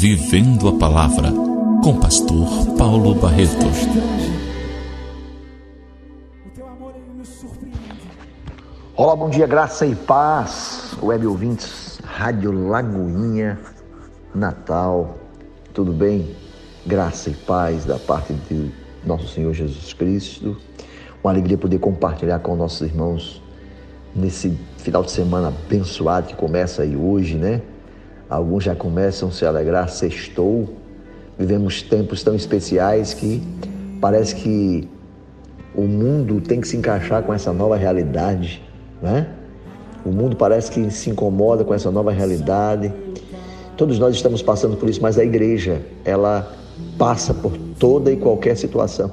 Vivendo a Palavra, com Pastor Paulo Barreto. Olá, bom dia, graça e paz, web ouvintes, Rádio Lagoinha, Natal, tudo bem? Graça e paz da parte de nosso Senhor Jesus Cristo. Uma alegria poder compartilhar com nossos irmãos nesse final de semana abençoado que começa aí hoje, né? Alguns já começam a se alegrar, sextou. Vivemos tempos tão especiais que parece que o mundo tem que se encaixar com essa nova realidade, né? O mundo parece que se incomoda com essa nova realidade. Todos nós estamos passando por isso, mas a igreja, ela passa por toda e qualquer situação.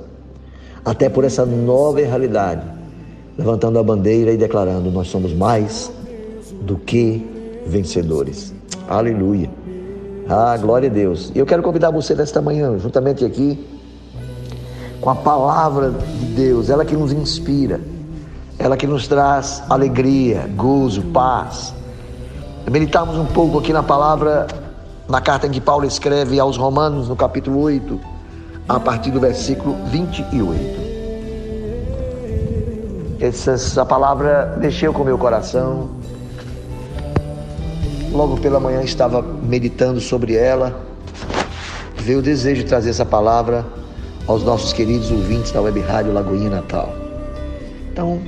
Até por essa nova realidade, levantando a bandeira e declarando: nós somos mais do que vencedores. Aleluia. Ah, glória a Deus. E eu quero convidar você nesta manhã, juntamente aqui, com a palavra de Deus, ela que nos inspira, ela que nos traz alegria, gozo, paz. Meditarmos um pouco aqui na palavra, na carta em que Paulo escreve aos Romanos, no capítulo 8, a partir do versículo 28. Essa, essa palavra mexeu com meu coração logo pela manhã estava meditando sobre ela, veio o desejo de trazer essa palavra aos nossos queridos ouvintes da Web Rádio Lagoinha Natal. Então,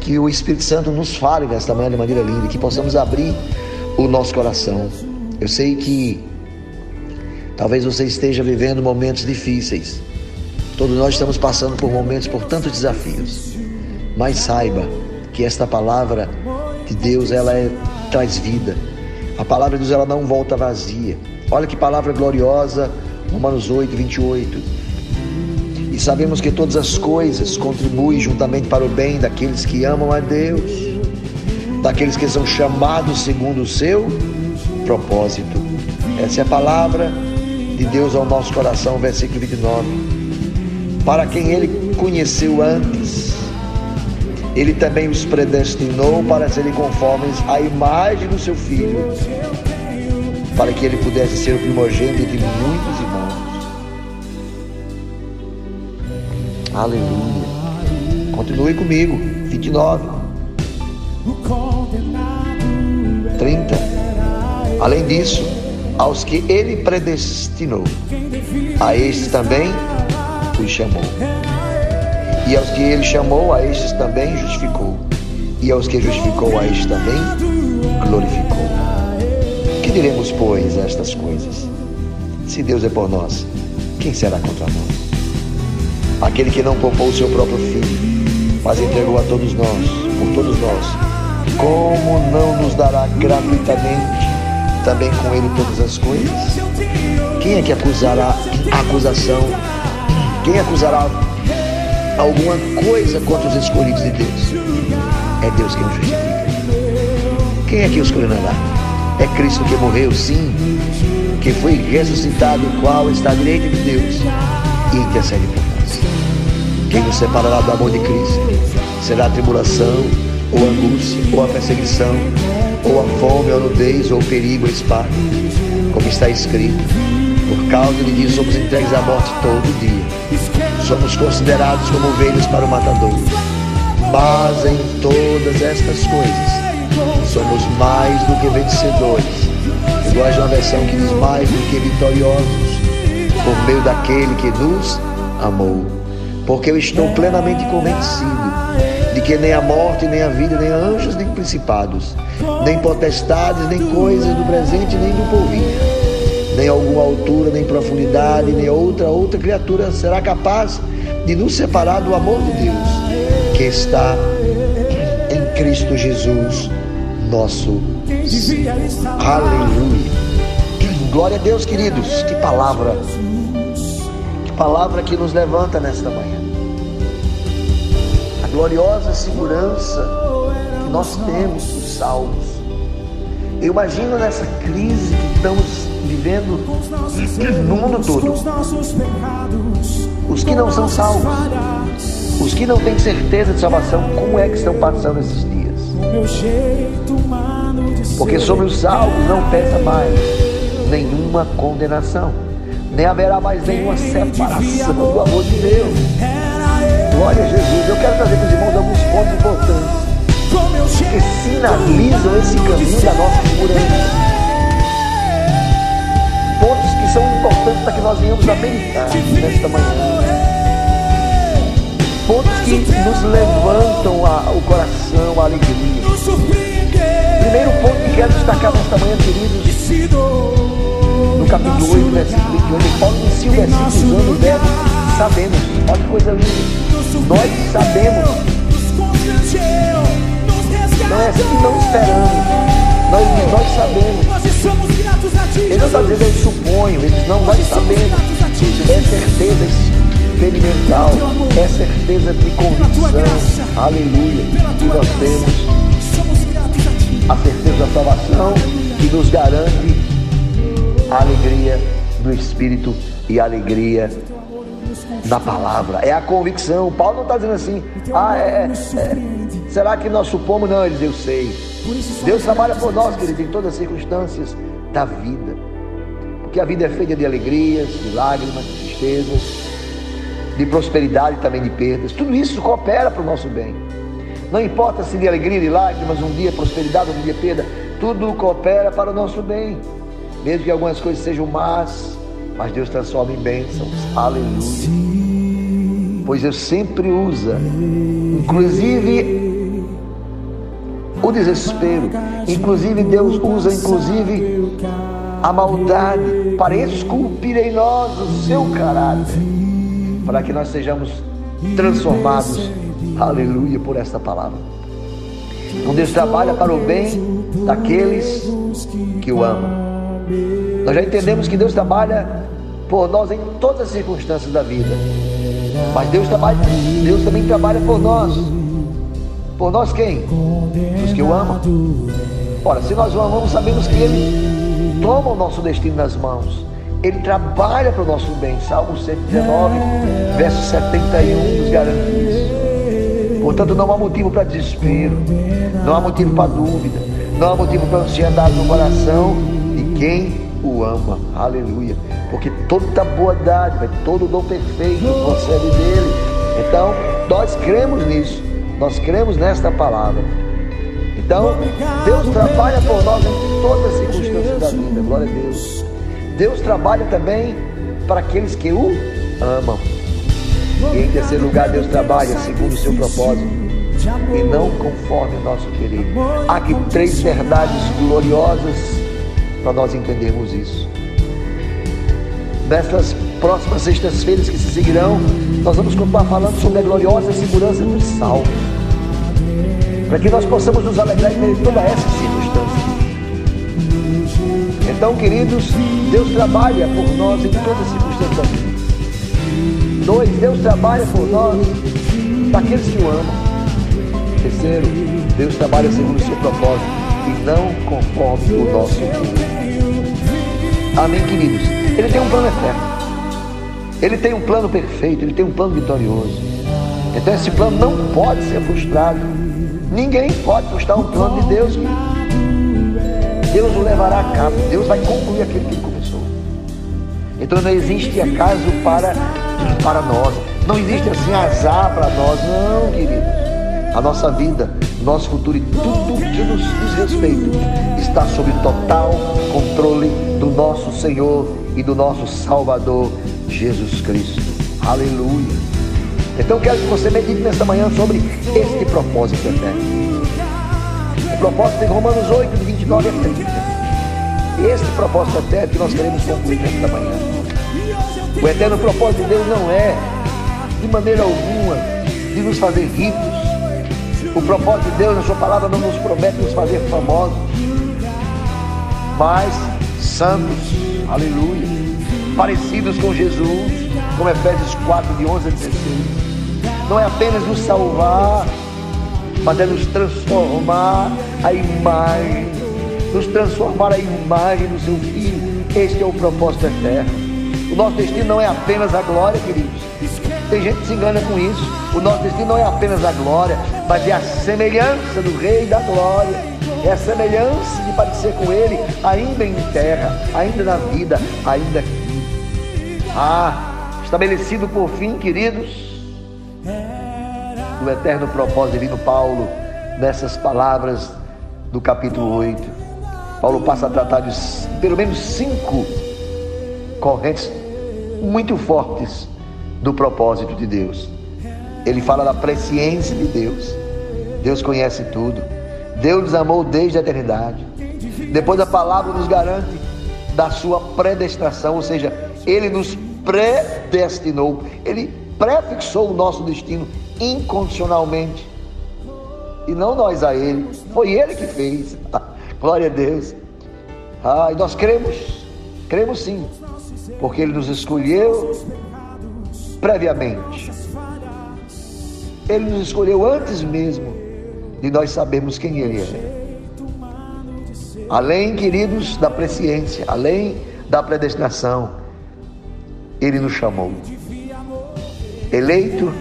que o Espírito Santo nos fale nesta manhã de maneira linda, que possamos abrir o nosso coração. Eu sei que talvez você esteja vivendo momentos difíceis. Todos nós estamos passando por momentos, por tantos desafios. Mas saiba que esta palavra de Deus, ela é, traz vida a palavra de Deus ela não volta vazia. Olha que palavra gloriosa, Romanos 8, 28. E sabemos que todas as coisas contribuem juntamente para o bem daqueles que amam a Deus, daqueles que são chamados segundo o seu propósito. Essa é a palavra de Deus ao nosso coração, versículo 29. Para quem ele conheceu antes, ele também os predestinou para serem conformes à imagem do seu filho, para que ele pudesse ser o primogênito de muitos irmãos. Aleluia. Continue comigo. 29. 30. Além disso, aos que ele predestinou, a estes também os chamou. E aos que ele chamou, a estes também justificou. E aos que justificou, a estes também glorificou. Que diremos, pois, a estas coisas? Se Deus é por nós, quem será contra nós? Aquele que não poupou o seu próprio filho, mas entregou a todos nós, por todos nós, como não nos dará gratuitamente também com ele todas as coisas? Quem é que acusará acusação? Quem acusará alguma coisa contra os escolhidos de Deus. É Deus quem os justifica. Quem é que os condenará? É Cristo que morreu, sim, que foi ressuscitado, o qual está à direita de Deus e intercede por nós. Quem nos separará do amor de Cristo? Será a tribulação, ou a angústia, ou a perseguição, ou a fome, ou a nudez, ou o perigo, ou a espada. Como está escrito, por causa de Deus somos entregues à morte todo dia somos considerados como ovelhas para o matador. Mas em todas estas coisas, somos mais do que vencedores. Eu gosto de uma versão que diz mais do que vitoriosos, por meio daquele que nos amou. Porque eu estou plenamente convencido de que nem a morte, nem a vida, nem anjos, nem principados, nem potestades, nem coisas do presente, nem do porvir nem alguma altura, nem profundidade, nem outra outra criatura será capaz de nos separar do amor de Deus que está em Cristo Jesus, nosso Senhor. Aleluia. Glória a Deus, queridos. Que palavra. Que palavra que nos levanta nesta manhã. A gloriosa segurança que nós temos dos salvos. Eu imagino nessa crise que estamos vivendo no mundo todo. Os que não são salvos, os que não têm certeza de salvação, como é que estão passando esses dias? Porque sobre os salvos não pesa mais nenhuma condenação, nem haverá mais nenhuma separação do amor de Deus. Glória a Jesus. Eu quero trazer para os irmãos alguns pontos importantes que sinalizam esse caminho da nossa segurança. Que nós venhamos a meditar nesta manhã. Pontos que nos levantam a, o coração, a alegria. Primeiro ponto que quero destacar nesta manhã, queridos, no capítulo 8, versículo 28, Paulo inicia o versículo usando o verbo sabemos. Olha que coisa linda. Nós sabemos. Não é assim que não esperamos. Nós, nós sabemos. Ele não está dizendo eu suponho, ele diz, não, nós sabemos. É certeza experimental, é certeza de convicção. Aleluia. Que nós temos a certeza da salvação que nos garante a alegria do Espírito e a alegria da palavra. É a convicção. Paulo não está dizendo assim, ah, é, é, será que nós supomos? Não, ele diz, eu sei. Deus trabalha por nós, querido, em todas as circunstâncias da vida. Porque a vida é feita de alegrias, de lágrimas, de tristezas, de prosperidade e também de perdas. Tudo isso coopera para o nosso bem. Não importa se de alegria, de lágrimas, um dia prosperidade, um dia perda, tudo coopera para o nosso bem. Mesmo que algumas coisas sejam más, mas Deus transforma em bênçãos. Aleluia. Pois Deus sempre usa, inclusive o desespero, inclusive Deus usa inclusive a maldade para esculpir em nós o seu caráter, para que nós sejamos transformados Aleluia por esta palavra. Então Deus trabalha para o bem daqueles que o amam. Nós já entendemos que Deus trabalha por nós em todas as circunstâncias da vida. Mas Deus trabalha, Deus também trabalha por nós. Por nós quem? Os que o amam. Ora, se nós o amamos, sabemos que Ele toma o nosso destino nas mãos. Ele trabalha para o nosso bem. Salmo 119, verso 71 nos garante isso. Portanto, não há motivo para desespero, não há motivo para dúvida, não há motivo para ansiedade no coração de quem o ama. Aleluia. Porque toda boa dádiva, todo dom perfeito procede dele. Então, nós cremos nisso, nós cremos nesta palavra. Então, Deus trabalha por nós em todas as circunstâncias da vida. Glória a Deus. Deus trabalha também para aqueles que o amam. E em terceiro lugar, Deus trabalha segundo o seu propósito e não conforme o nosso querer. Há aqui três verdades gloriosas para nós entendermos isso. Nestas próximas sextas-feiras que se seguirão, nós vamos continuar falando sobre a gloriosa segurança do salvo. Para que nós possamos nos alegrar em toda essa circunstância. Então, queridos, Deus trabalha por nós em todas as circunstâncias. Dois, Deus trabalha por nós, daqueles que o amam. Terceiro, Deus trabalha segundo o seu propósito e não conforme o nosso Amém, queridos? Ele tem um plano eterno. Ele tem um plano perfeito, ele tem um plano vitorioso. Então esse plano não pode ser frustrado. Ninguém pode frustrar um plano de Deus. Deus o levará a cabo. Deus vai concluir aquilo que ele começou. Então não existe acaso para para nós. Não existe assim azar para nós, não, queridos. A nossa vida, nosso futuro e tudo que nos diz respeito está sob total controle do nosso Senhor e do nosso Salvador Jesus Cristo. Aleluia. Então quero que você medite nesta manhã sobre este propósito eterno. O propósito de Romanos 8, de 29 a 30. Este propósito eterno que nós queremos concluir nesta manhã. O eterno propósito de Deus não é, de maneira alguma, de nos fazer ricos. O propósito de Deus, na Sua palavra, não nos promete nos fazer famosos, mas santos, aleluia, parecidos com Jesus, como Efésios 4, de 11 a 16. Não é apenas nos salvar, mas é nos transformar a imagem, nos transformar a imagem do seu Filho. Este é o propósito eterno. O nosso destino não é apenas a glória, queridos. Tem gente que se engana com isso. O nosso destino não é apenas a glória, mas é a semelhança do Rei da Glória. é a semelhança de parecer com Ele, ainda em terra, ainda na vida, ainda aqui. Ah, estabelecido por fim, queridos, o eterno propósito divino Paulo, nessas palavras do capítulo 8. Paulo passa a tratar de pelo menos cinco correntes muito fortes do propósito de Deus. Ele fala da presciência de Deus. Deus conhece tudo. Deus nos amou desde a eternidade. Depois a palavra nos garante da sua predestinação, ou seja, ele nos predestinou, ele prefixou o nosso destino incondicionalmente. E não nós a ele, foi ele que fez. Glória a Deus. Ah, e nós cremos, cremos sim, porque ele nos escolheu previamente. Ele nos escolheu antes mesmo de nós sabermos quem Ele é. Além, queridos, da presciência, além da predestinação, Ele nos chamou. Eleito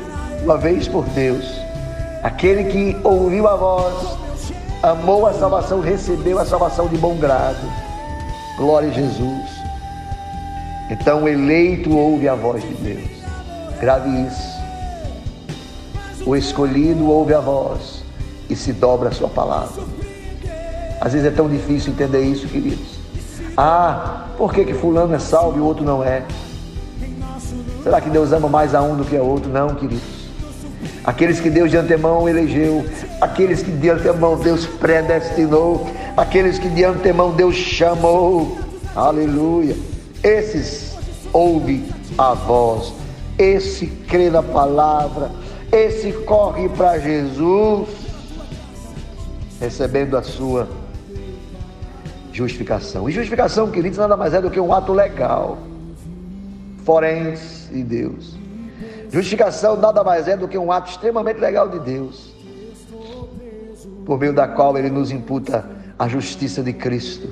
uma vez por Deus, aquele que ouviu a voz, amou a salvação, recebeu a salvação de bom grado. Glória a Jesus. Então, eleito ouve a voz de Deus. Grave isso. O escolhido ouve a voz e se dobra a sua palavra. Às vezes é tão difícil entender isso, queridos. Ah, por que, que fulano é salvo e o outro não é? Será que Deus ama mais a um do que a outro? Não, queridos. Aqueles que Deus de antemão elegeu, aqueles que de antemão Deus predestinou, aqueles que de antemão Deus chamou. Aleluia. Esses ouve a voz, esse crê na palavra, esse corre para Jesus, recebendo a sua justificação. E justificação, queridos, nada mais é do que um ato legal, forense de Deus. Justificação nada mais é do que um ato extremamente legal de Deus, por meio da qual Ele nos imputa a justiça de Cristo.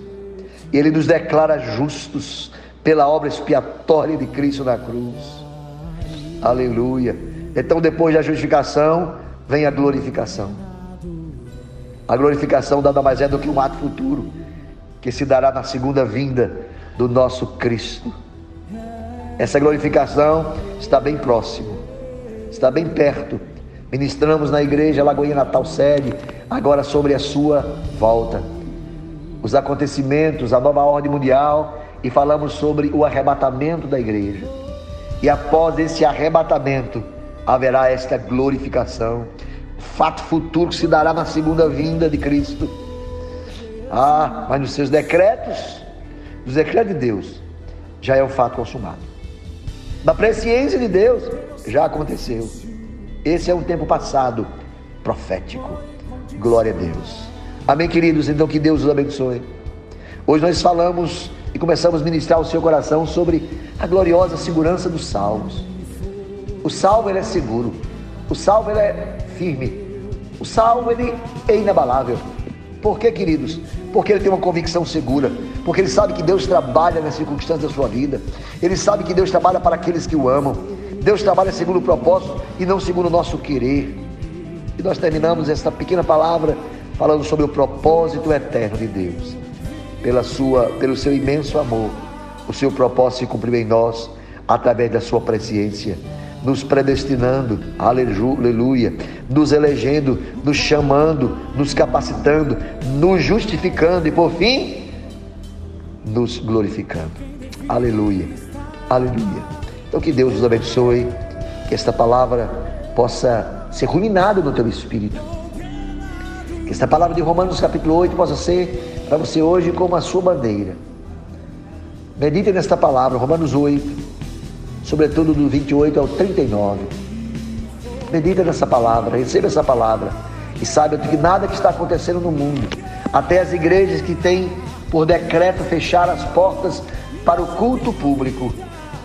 E Ele nos declara justos pela obra expiatória de Cristo na cruz. Aleluia. Então, depois da justificação, vem a glorificação. A glorificação nada mais é do que um ato futuro que se dará na segunda vinda do nosso Cristo. Essa glorificação está bem próximo, está bem perto. Ministramos na igreja Lagoinha Natal Sede, agora sobre a sua volta. Os acontecimentos, a nova ordem mundial e falamos sobre o arrebatamento da igreja. E após esse arrebatamento, haverá esta glorificação, fato futuro que se dará na segunda vinda de Cristo. Ah, mas nos seus decretos, nos decretos de Deus, já é um fato consumado. Da presciência de Deus, já aconteceu. Esse é um tempo passado, profético. Glória a Deus. Amém, queridos? Então que Deus os abençoe. Hoje nós falamos e começamos a ministrar o seu coração sobre a gloriosa segurança dos salvos. O salvo ele é seguro, o salvo ele é firme, o salvo ele é inabalável. Por quê, queridos? Porque ele tem uma convicção segura, porque ele sabe que Deus trabalha nas circunstâncias da sua vida, ele sabe que Deus trabalha para aqueles que o amam, Deus trabalha segundo o propósito e não segundo o nosso querer. E nós terminamos esta pequena palavra falando sobre o propósito eterno de Deus, pela sua, pelo seu imenso amor, o seu propósito se cumpriu em nós através da sua presciência nos predestinando, aleluia, nos elegendo, nos chamando, nos capacitando, nos justificando e por fim, nos glorificando. Aleluia, aleluia. Então que Deus nos abençoe, que esta palavra possa ser ruminada no teu espírito. Que esta palavra de Romanos capítulo 8 possa ser para você hoje como a sua bandeira. Medite nesta palavra, Romanos 8 sobretudo do 28 ao 39. Medita nessa palavra, receba essa palavra e saiba que nada que está acontecendo no mundo, até as igrejas que têm por decreto fechar as portas para o culto público,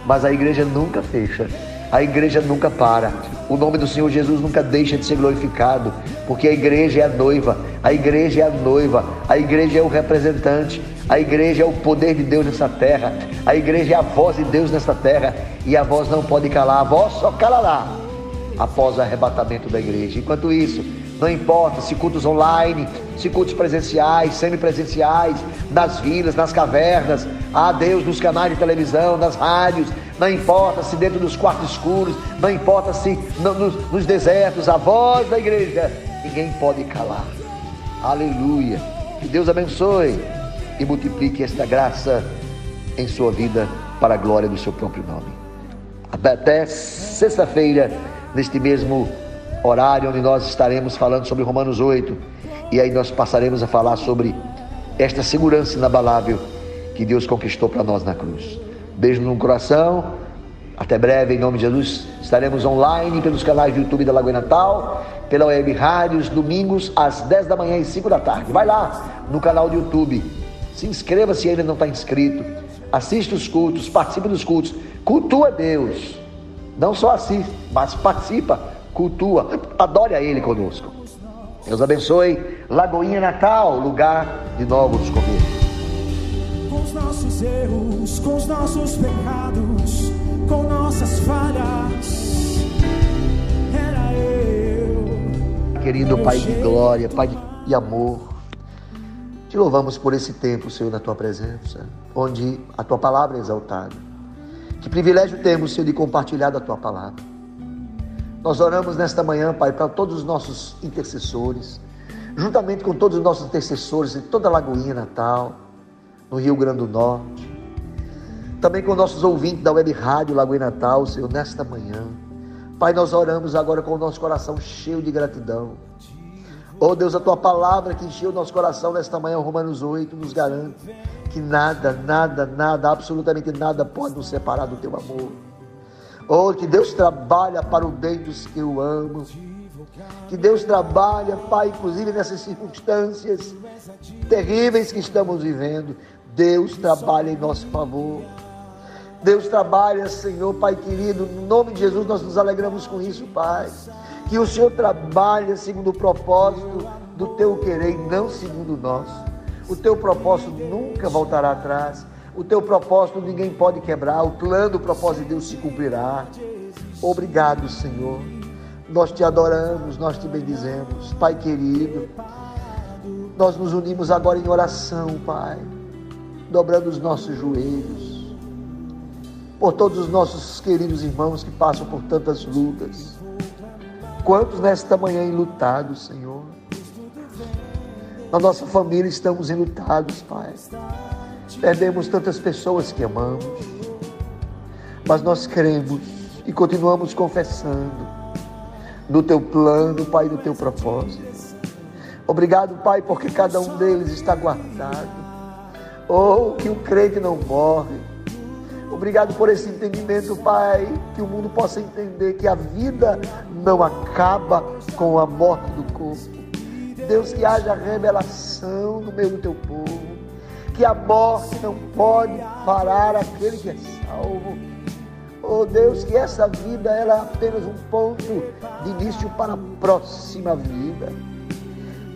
mas a igreja nunca fecha, a igreja nunca para. O nome do Senhor Jesus nunca deixa de ser glorificado, porque a igreja é a noiva, a igreja é a noiva, a igreja é o representante, a igreja é o poder de Deus nessa terra. A igreja é a voz de Deus nessa terra. E a voz não pode calar. A voz só calará após o arrebatamento da igreja. Enquanto isso, Não importa se cultos online, se cultos presenciais, semipresenciais, nas vilas, nas cavernas, ah Deus, nos canais de televisão, nas rádios, não importa se dentro dos quartos escuros, não importa se no, nos, nos desertos, a voz da igreja, ninguém pode calar. Aleluia. Que Deus abençoe e multiplique esta graça em sua vida para a glória do seu próprio nome. Até sexta-feira, neste mesmo horário, onde nós estaremos falando sobre Romanos 8, e aí nós passaremos a falar sobre esta segurança inabalável que Deus conquistou para nós na cruz. Beijo no coração. Até breve, em nome de Jesus. Estaremos online pelos canais do YouTube da Lagoa Natal, pela web rádios, domingos às 10 da manhã e 5 da tarde. Vai lá no canal do YouTube. Se inscreva se ainda não está inscrito. Assista os cultos, participe dos cultos. Cultua Deus. Não só assiste, mas participa, cultua. Adore a Ele conosco. Deus abençoe. Lagoinha Natal, lugar de novos começos. Com os nossos erros, com os nossos pecados, com nossas falhas, era eu. Querido Pai de glória, Pai de amor, te louvamos por esse tempo, Senhor, na tua presença, onde a tua palavra é exaltada. Que privilégio temos, Senhor, de compartilhar da tua palavra. Nós oramos nesta manhã, Pai, para todos os nossos intercessores, juntamente com todos os nossos intercessores de toda a Lagoinha Natal, no Rio Grande do Norte. Também com nossos ouvintes da Web Rádio Lagoinha Natal, Senhor, nesta manhã. Pai, nós oramos agora com o nosso coração cheio de gratidão Oh Deus, a tua palavra que encheu o nosso coração nesta manhã, Romanos 8, nos garante que nada, nada, nada, absolutamente nada pode nos separar do teu amor. Oh, que Deus trabalha para o bem dos que eu amo. Que Deus trabalha, Pai, inclusive nessas circunstâncias terríveis que estamos vivendo. Deus trabalha em nosso favor. Deus trabalha, Senhor, Pai querido, no nome de Jesus nós nos alegramos com isso, Pai que o Senhor trabalha segundo o propósito do teu querer e não segundo o nosso. O teu propósito nunca voltará atrás. O teu propósito ninguém pode quebrar. O plano, o propósito de Deus se cumprirá. Obrigado, Senhor. Nós te adoramos, nós te bendizemos. Pai querido, nós nos unimos agora em oração, Pai, dobrando os nossos joelhos, por todos os nossos queridos irmãos que passam por tantas lutas Quantos nesta manhã enlutados, Senhor? Na nossa família estamos enlutados, Pai. Perdemos tantas pessoas que amamos. Mas nós cremos e continuamos confessando no teu plano, Pai, no teu propósito. Obrigado, Pai, porque cada um deles está guardado. Oh, que o crente não morre, Obrigado por esse entendimento, Pai, que o mundo possa entender que a vida não acaba com a morte do corpo. Deus, que haja revelação no meio do teu povo, que a morte não pode parar aquele que é salvo. Oh Deus, que essa vida era é apenas um ponto de início para a próxima vida.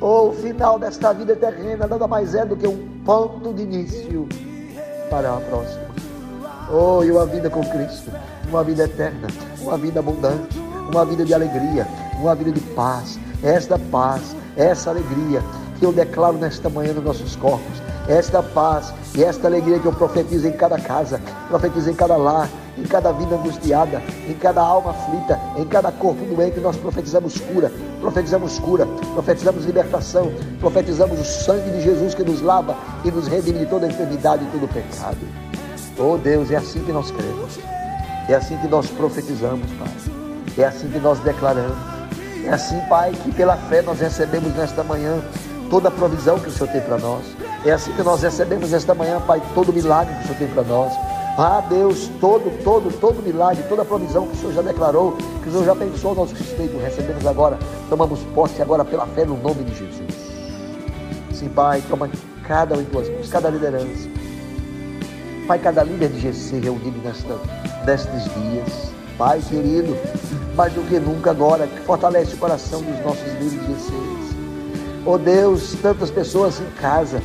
Oh, o final desta vida terrena nada mais é do que um ponto de início para a próxima. Oh, e uma vida com Cristo, uma vida eterna, uma vida abundante, uma vida de alegria, uma vida de paz. Esta paz, essa alegria que eu declaro nesta manhã nos nossos corpos, esta paz e esta alegria que eu profetizo em cada casa, profetizo em cada lar, em cada vida angustiada, em cada alma aflita, em cada corpo doente, nós profetizamos cura, profetizamos cura, profetizamos libertação, profetizamos o sangue de Jesus que nos lava e nos redime de toda enfermidade e todo pecado. Oh Deus, é assim que nós cremos. É assim que nós profetizamos, Pai. É assim que nós declaramos. É assim, Pai, que pela fé nós recebemos nesta manhã toda a provisão que o Senhor tem para nós. É assim que nós recebemos nesta manhã, Pai, todo o milagre que o Senhor tem para nós. Ah, Deus, todo, todo, todo milagre, toda a provisão que o Senhor já declarou, que o Senhor já pensou a nosso respeito, recebemos agora, tomamos posse agora pela fé no nome de Jesus. Sim, Pai, toma cada um em tuas mãos, cada liderança Pai, cada líder de GC reunido nesta, nestes dias. Pai querido, mais do que nunca agora, que fortalece o coração dos nossos líderes de. Oh Deus, tantas pessoas em casa,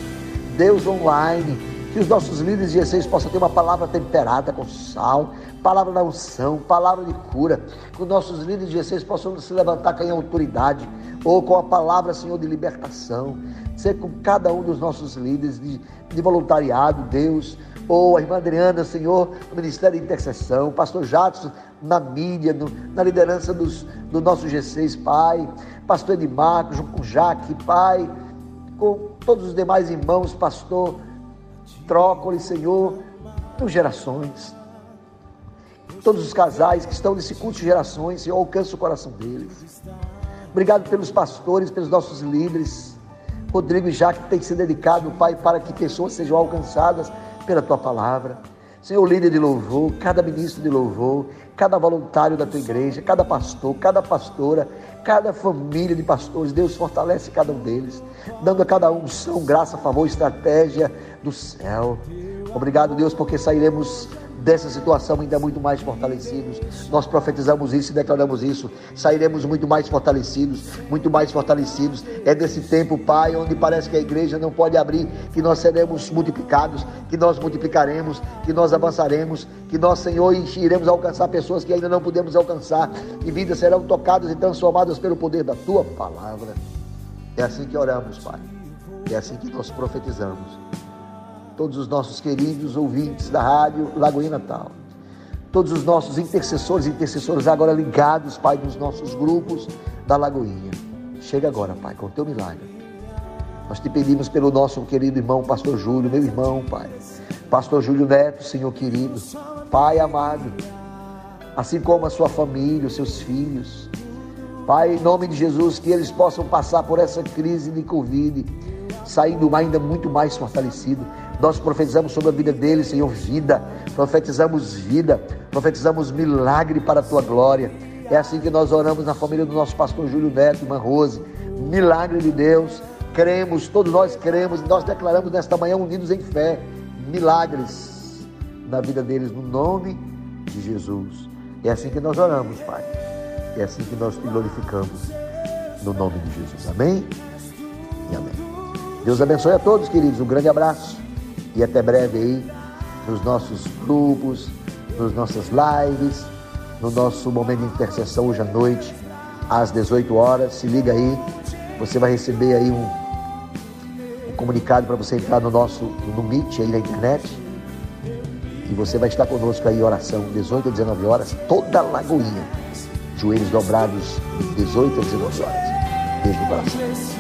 Deus online, que os nossos líderes de GCs possam ter uma palavra temperada com sal, palavra da unção, palavra de cura, que os nossos líderes de GCs possam se levantar com autoridade, ou com a palavra, Senhor, de libertação. Ser com cada um dos nossos líderes de, de voluntariado, Deus, ou a irmã Adriana, Senhor, no Ministério de Intercessão, pastor Jadson na mídia, no, na liderança dos, do nosso G6, Pai, pastor junto com Jaque, Pai, com todos os demais irmãos, pastor Trócoli, Senhor, por gerações. Todos os casais que estão nesse culto de gerações, Senhor, alcança o coração deles. Obrigado pelos pastores, pelos nossos líderes. Rodrigo e Jaque tem se dedicado, Pai, para que pessoas sejam alcançadas pela tua palavra. Senhor, líder de louvor, cada ministro de louvor, cada voluntário da tua igreja, cada pastor, cada pastora, cada família de pastores, Deus fortalece cada um deles, dando a cada um unção, graça, favor, estratégia do céu. Obrigado, Deus, porque sairemos dessa situação ainda muito mais fortalecidos. Nós profetizamos isso e declaramos isso. Sairemos muito mais fortalecidos, muito mais fortalecidos. É desse tempo, Pai, onde parece que a igreja não pode abrir, que nós seremos multiplicados, que nós multiplicaremos, que nós avançaremos, que nós, Senhor, iremos alcançar pessoas que ainda não podemos alcançar, e vidas serão tocadas e transformadas pelo poder da tua palavra. É assim que oramos, Pai. É assim que nós profetizamos todos os nossos queridos ouvintes da rádio Lagoinha Natal, todos os nossos intercessores e intercessoras agora ligados, Pai, nos nossos grupos da Lagoinha. Chega agora, Pai, com o teu milagre. Nós te pedimos pelo nosso querido irmão, Pastor Júlio, meu irmão, Pai. Pastor Júlio Neto, Senhor querido, Pai amado, assim como a sua família, os seus filhos. Pai, em nome de Jesus, que eles possam passar por essa crise de Covid, saindo ainda muito mais fortalecido. Nós profetizamos sobre a vida dele, Senhor, vida. Profetizamos vida, profetizamos milagre para a tua glória. É assim que nós oramos na família do nosso pastor Júlio Neto, irmã Rose. Milagre de Deus. Cremos, todos nós cremos, nós declaramos nesta manhã unidos em fé. Milagres na vida deles, no nome de Jesus. É assim que nós oramos, Pai. É assim que nós te glorificamos, no nome de Jesus. Amém e amém. Deus abençoe a todos, queridos. Um grande abraço e até breve aí nos nossos grupos, nas nossas lives, no nosso momento de intercessão hoje à noite, às 18 horas. Se liga aí, você vai receber aí um, um comunicado para você entrar no nosso no Meet aí na internet. E você vai estar conosco aí oração, 18 a 19 horas, toda a Lagoinha. Joelhos dobrados, 18 a 19 horas. Beijo no coração.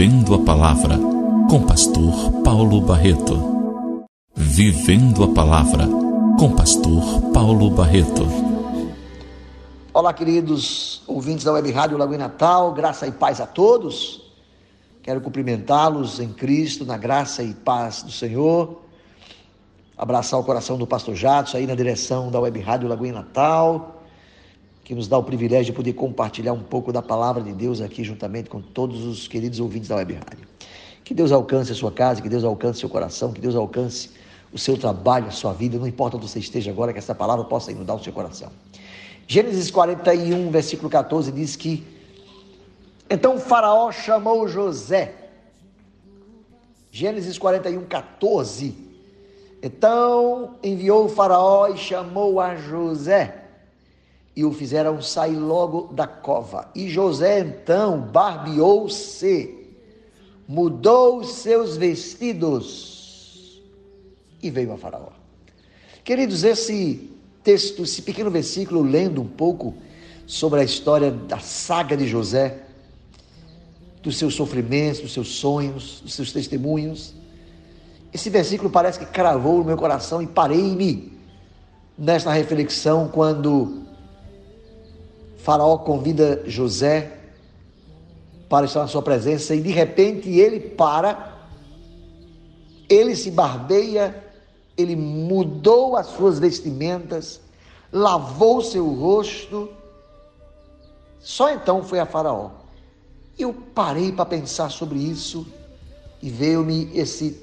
Vivendo a Palavra, com Pastor Paulo Barreto. Vivendo a Palavra, com Pastor Paulo Barreto. Olá, queridos ouvintes da Web Rádio Lagoa Natal, graça e paz a todos. Quero cumprimentá-los em Cristo, na graça e paz do Senhor. Abraçar o coração do pastor Jatos aí na direção da Web Rádio Lagoa Natal que nos dá o privilégio de poder compartilhar um pouco da palavra de Deus aqui juntamente com todos os queridos ouvintes da Web Rádio. Que Deus alcance a sua casa, que Deus alcance seu coração, que Deus alcance o seu trabalho, a sua vida, não importa onde você esteja agora, que essa palavra possa inundar o seu coração. Gênesis 41, versículo 14 diz que então Faraó chamou José. Gênesis 41, 14. Então enviou o Faraó e chamou a José e o fizeram sair logo da cova. E José então barbeou-se, mudou seus vestidos e veio a Faraó. Queridos, esse texto, esse pequeno versículo, lendo um pouco sobre a história da saga de José, dos seus sofrimentos, dos seus sonhos, dos seus testemunhos. Esse versículo parece que cravou no meu coração e parei-me nesta reflexão quando Faraó convida José para estar na sua presença e de repente ele para, ele se barbeia, ele mudou as suas vestimentas, lavou seu rosto. Só então foi a Faraó. Eu parei para pensar sobre isso e veio-me esse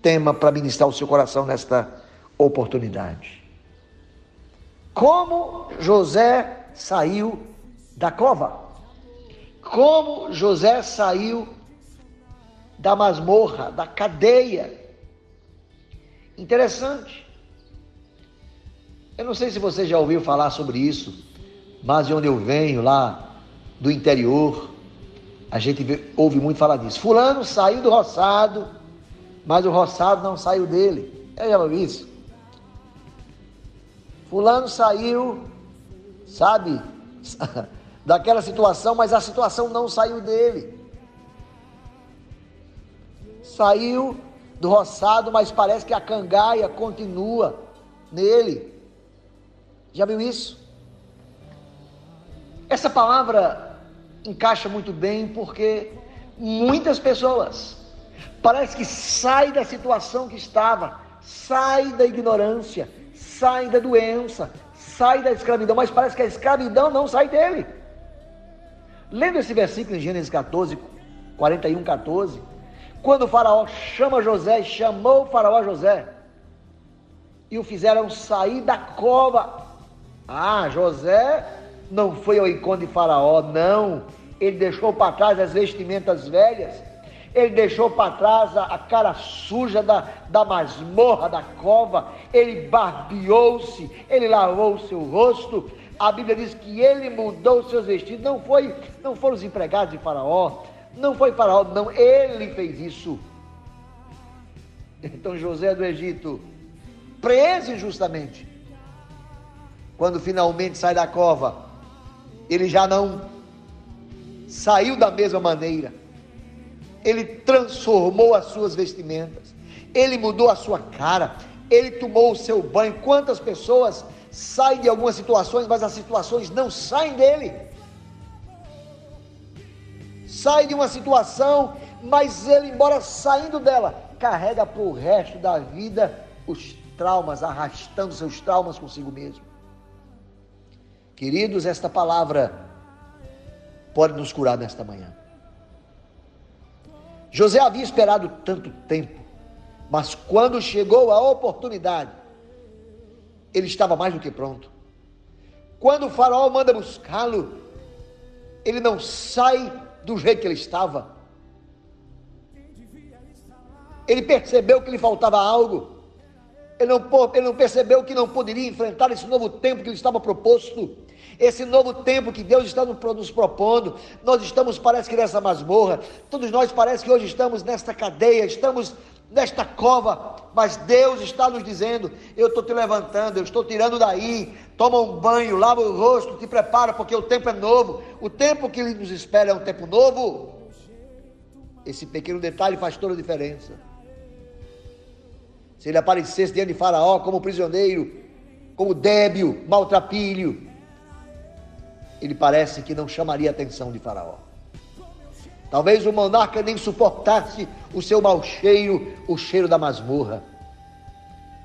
tema para ministrar o seu coração nesta oportunidade. Como José saiu da cova? como José saiu da masmorra, da cadeia. Interessante. Eu não sei se você já ouviu falar sobre isso, mas de onde eu venho, lá do interior, a gente ouve muito falar disso. Fulano saiu do roçado, mas o roçado não saiu dele. Eu já ouvi isso. Fulano saiu, sabe? daquela situação, mas a situação não saiu dele. Saiu do roçado, mas parece que a cangaia continua nele. Já viu isso? Essa palavra encaixa muito bem porque muitas pessoas parece que sai da situação que estava, sai da ignorância, sai da doença, sai da escravidão, mas parece que a escravidão não sai dele. Lendo esse versículo em Gênesis 14, 41, 14, quando o faraó chama José, chamou o faraó José, e o fizeram sair da cova. Ah, José não foi ao encontro de faraó, não. Ele deixou para trás as vestimentas velhas, ele deixou para trás a, a, cara suja da, da masmorra, da cova, ele barbeou-se, ele lavou o seu rosto, a Bíblia diz que ele mudou seus vestidos, não foi, não foram os empregados de Faraó, não foi Faraó, não, ele fez isso. Então José do Egito, preso injustamente, quando finalmente sai da cova, ele já não saiu da mesma maneira, ele transformou as suas vestimentas, ele mudou a sua cara, ele tomou o seu banho. Quantas pessoas sai de algumas situações, mas as situações não saem dele. Sai de uma situação, mas ele, embora saindo dela, carrega para o resto da vida os traumas, arrastando seus traumas consigo mesmo. Queridos, esta palavra pode nos curar nesta manhã. José havia esperado tanto tempo, mas quando chegou a oportunidade, ele estava mais do que pronto. Quando o faraó manda buscá-lo, ele não sai do jeito que ele estava. Ele percebeu que lhe faltava algo. Ele não, ele não percebeu que não poderia enfrentar esse novo tempo que lhe estava proposto. Esse novo tempo que Deus está nos propondo. Nós estamos, parece que nessa masmorra. Todos nós parece que hoje estamos nesta cadeia, estamos nesta cova, mas Deus está nos dizendo: eu estou te levantando, eu estou tirando daí, toma um banho, lava o rosto, te prepara, porque o tempo é novo. O tempo que nos espera é um tempo novo. Esse pequeno detalhe faz toda a diferença. Se ele aparecesse diante de Faraó como prisioneiro, como débil, maltrapilho, ele parece que não chamaria a atenção de Faraó. Talvez o monarca nem suportasse o seu mau cheiro, o cheiro da masmorra.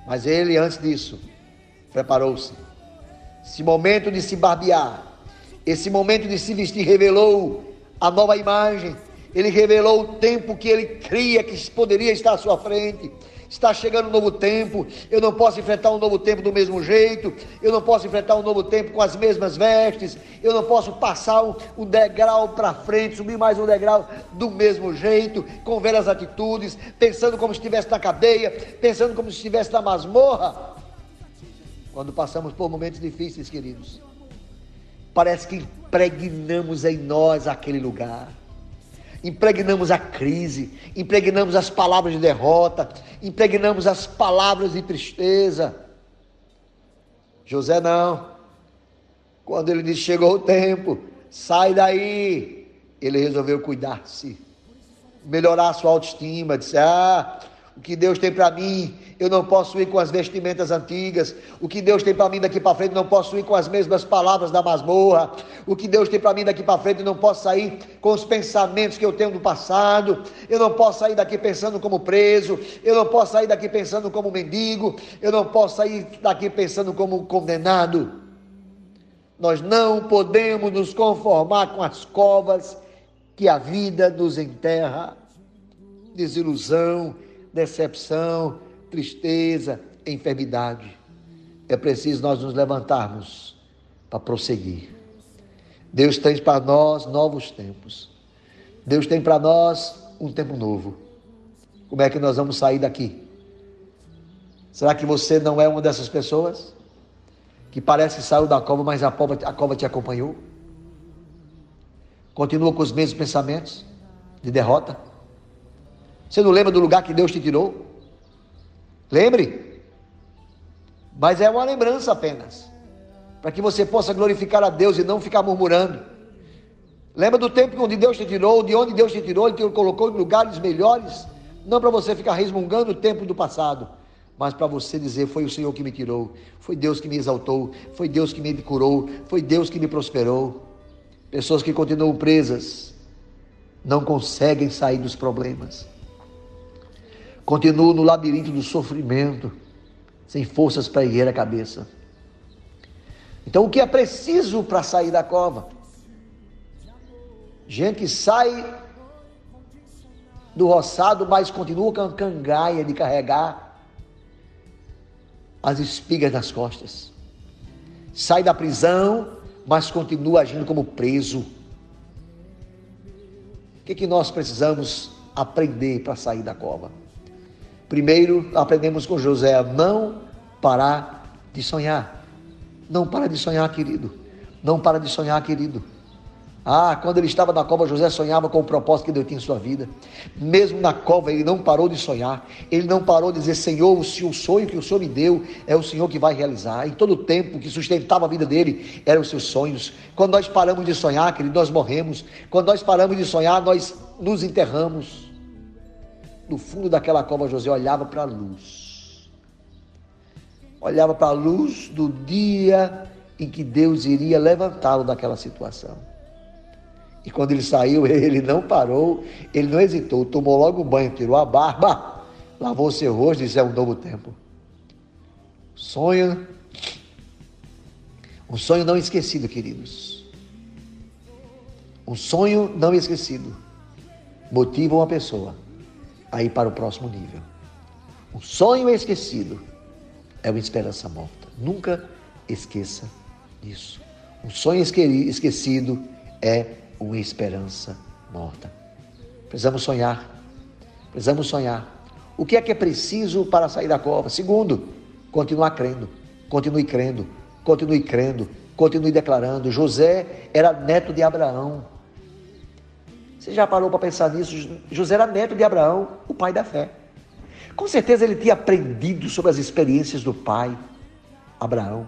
Mas ele, antes disso, preparou-se. Esse momento de se barbear, esse momento de se vestir, revelou a nova imagem. Ele revelou o tempo que ele cria que poderia estar à sua frente. Está chegando um novo tempo. Eu não posso enfrentar um novo tempo do mesmo jeito. Eu não posso enfrentar um novo tempo com as mesmas vestes. Eu não posso passar um, degrau para frente, subir mais um degrau do mesmo jeito, com velhas atitudes, pensando como se estivesse na cadeia, pensando como se estivesse na masmorra. Quando passamos por momentos difíceis, queridos, parece que impregnamos em nós aquele lugar impregnamos a crise, impregnamos as palavras de derrota, impregnamos as palavras de tristeza. José não. Quando ele disse: Chegou o tempo, sai daí. Ele resolveu cuidar-se, melhorar a sua autoestima. Disse: Ah, O que Deus tem para mim, eu não posso ir com as vestimentas antigas. O que Deus tem para mim daqui para frente, não posso ir com as mesmas palavras da masmorra. O que Deus tem para mim daqui para frente, não posso sair com os pensamentos que eu tenho do passado. Eu não posso sair daqui pensando como preso. Eu não posso sair daqui pensando como mendigo. Eu não posso sair daqui pensando como condenado. Nós não podemos nos conformar com as covas que a vida nos enterra. Desilusão, decepção, tristeza, enfermidade. É preciso nós nos levantarmos para prosseguir. Deus tem para nós novos tempos. Deus tem para nós um tempo novo. Como é que nós vamos sair daqui? Será que você não é uma dessas pessoas? Que parece que saiu da cova, mas a cova, a cova te acompanhou? Continua com os mesmos pensamentos de derrota? Você não lembra do lugar que Deus te tirou? Lembre. Mas é uma lembrança apenas. Para que você possa glorificar a Deus e não ficar murmurando. Lembra do tempo onde Deus te tirou, de onde Deus te tirou, Ele te colocou em lugares melhores. Não para você ficar resmungando o tempo do passado, mas para você dizer: Foi o Senhor que me tirou, foi Deus que me exaltou, foi Deus que me curou, foi Deus que me prosperou. Pessoas que continuam presas não conseguem sair dos problemas Continuo no labirinto do sofrimento, sem forças para erguer a cabeça. Então, o que é preciso para sair da cova? Gente que sai do roçado, mas continua com a cangaia de carregar as espigas nas costas. Sai da prisão, mas continua agindo como preso. O que, que nós precisamos aprender para sair da cova? Primeiro, aprendemos com José a não parar de sonhar. Não para de sonhar, querido. Não para de sonhar, querido. Ah, quando ele estava na cova, José sonhava com o propósito que Deus tinha em sua vida. Mesmo na cova, ele não parou de sonhar. Ele não parou de dizer: Senhor, o sonho que o Senhor me deu é o Senhor que vai realizar. Em todo o tempo que sustentava a vida dele eram os seus sonhos. Quando nós paramos de sonhar, querido, nós morremos. Quando nós paramos de sonhar, nós nos enterramos. No fundo daquela cova, José olhava para a luz. Olhava para a luz do dia em que Deus iria levantá-lo daquela situação. E quando ele saiu, ele não parou, ele não hesitou, tomou logo um banho, tirou a barba, lavou seu rosto e disse: É um novo tempo. Sonho, um sonho não esquecido, queridos. Um sonho não esquecido motiva uma pessoa a ir para o próximo nível. Um sonho esquecido é uma esperança morta. Nunca esqueça disso. Um sonho esquecido é uma esperança morta. Precisamos sonhar. Precisamos sonhar. O que é que é preciso para sair da cova? Segundo, continuar crendo. Continue crendo. Continue crendo. Continue declarando. José era neto de Abraão. Você já parou para pensar nisso? José era neto de Abraão, o pai da fé. Com certeza ele tinha aprendido sobre as experiências do pai, Abraão.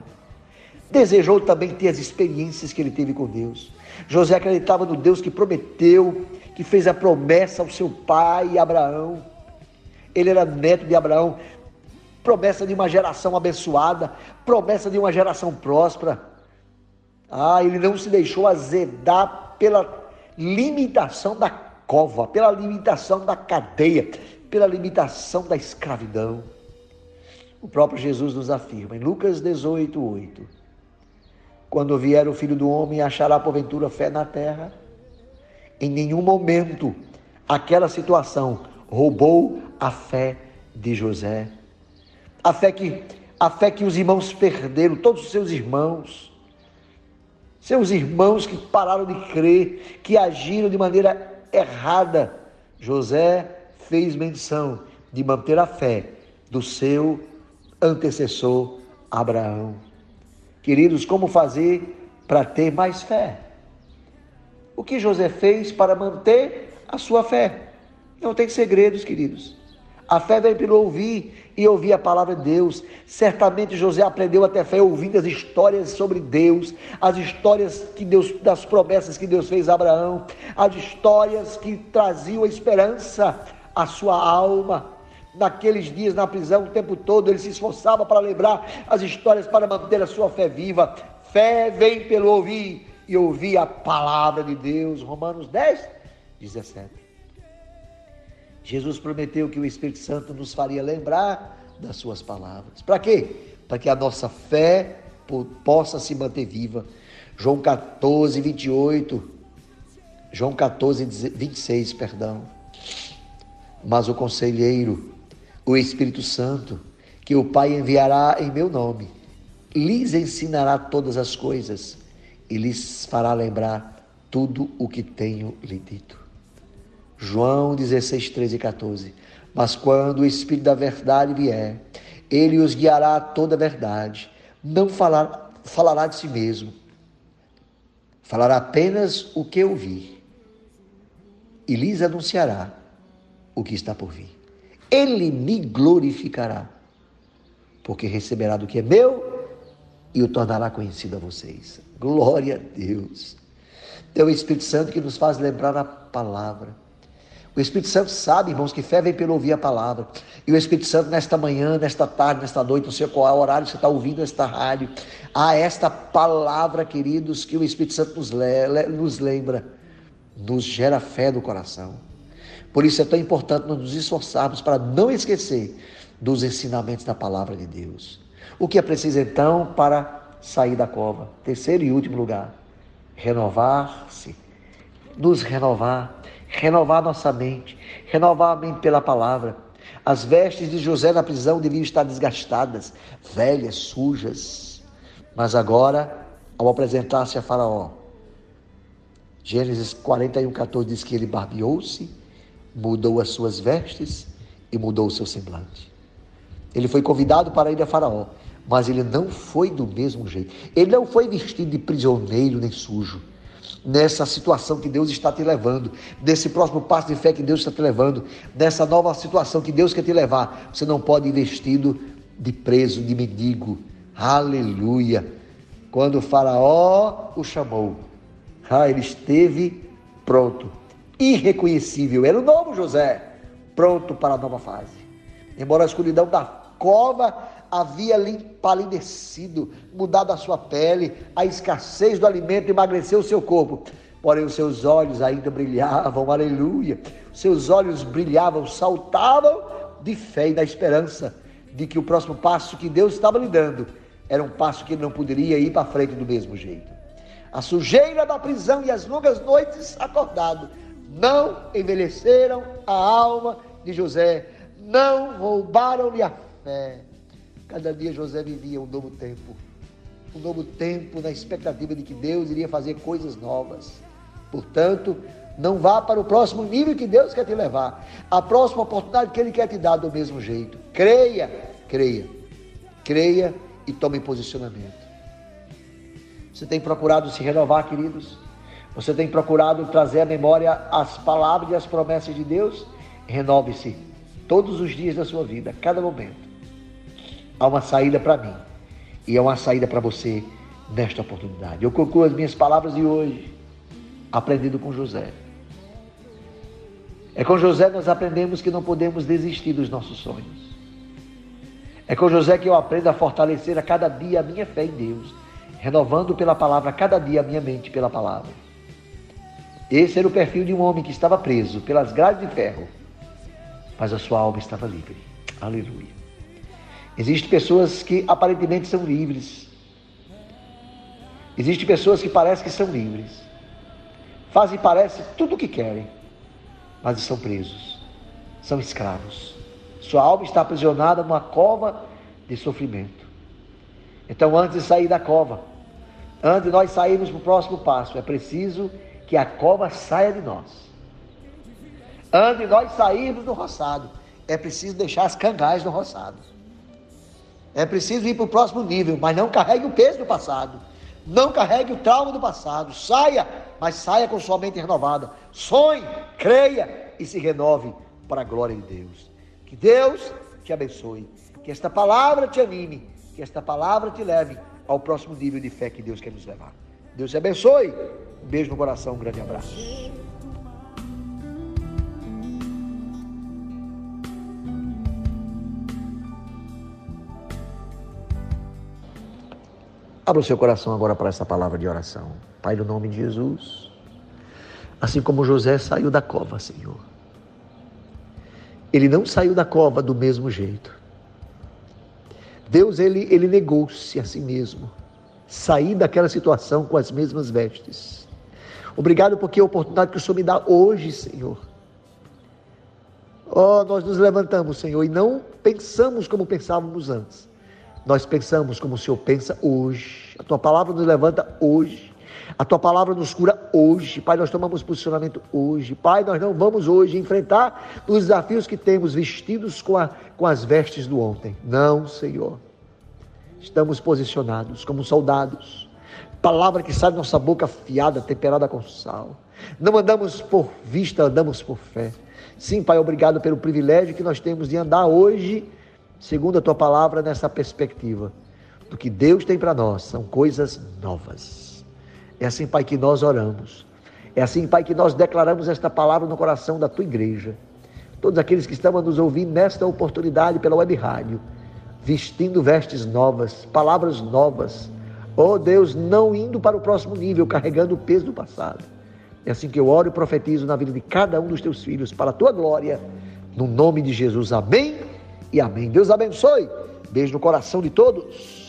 Desejou também ter as experiências que ele teve com Deus. José acreditava no Deus que prometeu, que fez a promessa ao seu pai, Abraão. Ele era neto de Abraão, promessa de uma geração abençoada, promessa de uma geração próspera. Ah, ele não se deixou azedar pela limitação da cova, pela limitação da cadeia, pela limitação da escravidão. O próprio Jesus nos afirma em Lucas 18, 8: Quando vier o filho do homem, achará porventura fé na terra? Em nenhum momento aquela situação roubou a fé de José. A fé que, a fé que os irmãos perderam, todos os seus irmãos seus irmãos que pararam de crer, que agiram de maneira errada. José fez menção de manter a fé do seu antecessor Abraão. Queridos, como fazer para ter mais fé? O que José fez para manter a sua fé? Não tem segredos, queridos. A fé vem pelo ouvir e ouvir a palavra de Deus. Certamente José aprendeu até fé ouvindo as histórias sobre Deus, as histórias que Deus, das promessas que Deus fez a Abraão, as histórias que traziam a esperança à sua alma. naqueles dias na prisão o tempo todo, ele se esforçava para lembrar as histórias para manter a sua fé viva. Fé vem pelo ouvir e ouvir a palavra de Deus. Romanos 10, 17. Jesus prometeu que o Espírito Santo nos faria lembrar das suas palavras. Para quê? Para que a nossa fé possa se manter viva. João 14, 28. João 14, 26, perdão. Mas o conselheiro, o Espírito Santo, que o Pai enviará em meu nome, lhes ensinará todas as coisas e lhes fará lembrar tudo o que tenho lhe dito. João 16, 13 e 14. Mas quando o Espírito da verdade vier, ele os guiará a toda a verdade. Não falar, falará de si mesmo, falará apenas o que ouvir e lhes anunciará o que está por vir. Ele me glorificará, porque receberá do que é meu e o tornará conhecido a vocês. Glória a Deus. É o Espírito Santo que nos faz lembrar a palavra. O Espírito Santo sabe, irmãos, que fé vem pelo ouvir a palavra. E o Espírito Santo, nesta manhã, nesta tarde, nesta noite, não sei qual é o horário que você está ouvindo esta rádio, há esta palavra, queridos, que o Espírito Santo nos, le nos lembra, nos gera fé no coração. Por isso é tão importante nós nos esforçarmos para não esquecer dos ensinamentos da palavra de Deus. O que é preciso então para sair da cova? Terceiro e último lugar, renovar-se, nos renovar renovar nossa mente, renovar a mente pela palavra. As vestes de José na prisão deviam estar desgastadas, velhas, sujas. Mas agora, ao apresentar-se a Faraó, Gênesis 41, 14 diz que ele barbeou-se, mudou as suas vestes e mudou o seu semblante. Ele foi convidado para ir a Faraó, mas ele não foi do mesmo jeito. Ele não foi vestido de prisioneiro nem sujo nessa situação que Deus está te levando, nesse próximo passo de fé que Deus está te levando, nessa nova situação que Deus quer te levar. Você não pode ir vestido de preso, de mendigo. Aleluia. Quando o Faraó o chamou, ah, ele esteve pronto, irreconhecível. Era o novo José, pronto para a nova fase. Embora a escuridão da cova havia palidecido, mudado a sua pele, a escassez do alimento emagreceu o seu corpo. Porém, os seus olhos ainda brilhavam, aleluia. Seus olhos brilhavam, saltavam de fé e da esperança de que o próximo passo que Deus estava lhe dando era um passo que ele não poderia ir para frente do mesmo jeito. A sujeira da prisão e as longas noites acordado não envelheceram a alma de José, não roubaram-lhe a fé. Cada dia José vivia um novo tempo. Um novo tempo na expectativa de que Deus iria fazer coisas novas. Portanto, não vá para o próximo nível que Deus quer te levar. A próxima oportunidade que Ele quer te dar do mesmo jeito. Creia, creia. Creia e tome posicionamento. Você tem procurado se renovar, queridos? Você tem procurado trazer à memória as palavras e as promessas de Deus? Renove-se todos os dias da sua vida, cada momento há uma saída para mim e há uma saída para você nesta oportunidade. Eu concluo as minhas palavras de hoje aprendendo com José. É com José nós aprendemos que não podemos desistir dos nossos sonhos. É com José que eu aprendo a fortalecer a cada dia a minha fé em Deus, renovando pela palavra cada dia a minha mente pela palavra. Esse era o perfil de um homem que estava preso pelas grades de ferro, mas a sua alma estava livre. Aleluia. Existem pessoas que aparentemente são livres. Existem pessoas que parecem que são livres. Fazem e parecem tudo o que querem, mas estão presos. São escravos. Sua alma está aprisionada numa cova de sofrimento. Então, antes de sair da cova, antes de nós sairmos para o próximo passo, é preciso que a cova saia de nós. Antes de nós sairmos do roçado, é preciso deixar as cangais no roçado. É preciso ir para o próximo nível, mas não carregue o peso do passado. Não carregue o trauma do passado. Saia, mas saia com sua mente renovada. Sonhe, creia e se renove para a glória de Deus. Que Deus te abençoe. Que esta palavra te anime. Que esta palavra te leve ao próximo nível de fé que Deus quer nos levar. Deus te abençoe. Um beijo no coração, um grande abraço. Abra o seu coração agora para essa palavra de oração. Pai, no nome de Jesus, assim como José saiu da cova, Senhor, ele não saiu da cova do mesmo jeito. Deus, ele, ele negou-se a si mesmo, sair daquela situação com as mesmas vestes. Obrigado porque a oportunidade que o Senhor me dá hoje, Senhor. Oh, nós nos levantamos, Senhor, e não pensamos como pensávamos antes. Nós pensamos como o Senhor pensa hoje. A tua palavra nos levanta hoje. A tua palavra nos cura hoje. Pai, nós tomamos posicionamento hoje. Pai, nós não vamos hoje enfrentar os desafios que temos vestidos com, a, com as vestes do ontem. Não, Senhor. Estamos posicionados como soldados. Palavra que sai da nossa boca afiada, temperada com sal. Não andamos por vista, andamos por fé. Sim, Pai, obrigado pelo privilégio que nós temos de andar hoje, segundo a tua palavra, nessa perspectiva. Do que Deus tem para nós são coisas novas. É assim, Pai, que nós oramos. É assim, Pai, que nós declaramos esta palavra no coração da tua igreja. Todos aqueles que estão a nos ouvir nesta oportunidade pela web rádio, vestindo vestes novas, palavras novas. Oh Deus, não indo para o próximo nível, carregando o peso do passado é assim que eu oro e profetizo na vida de cada um dos teus filhos, para a tua glória, no nome de Jesus. Amém e amém. Deus abençoe. Beijo no coração de todos.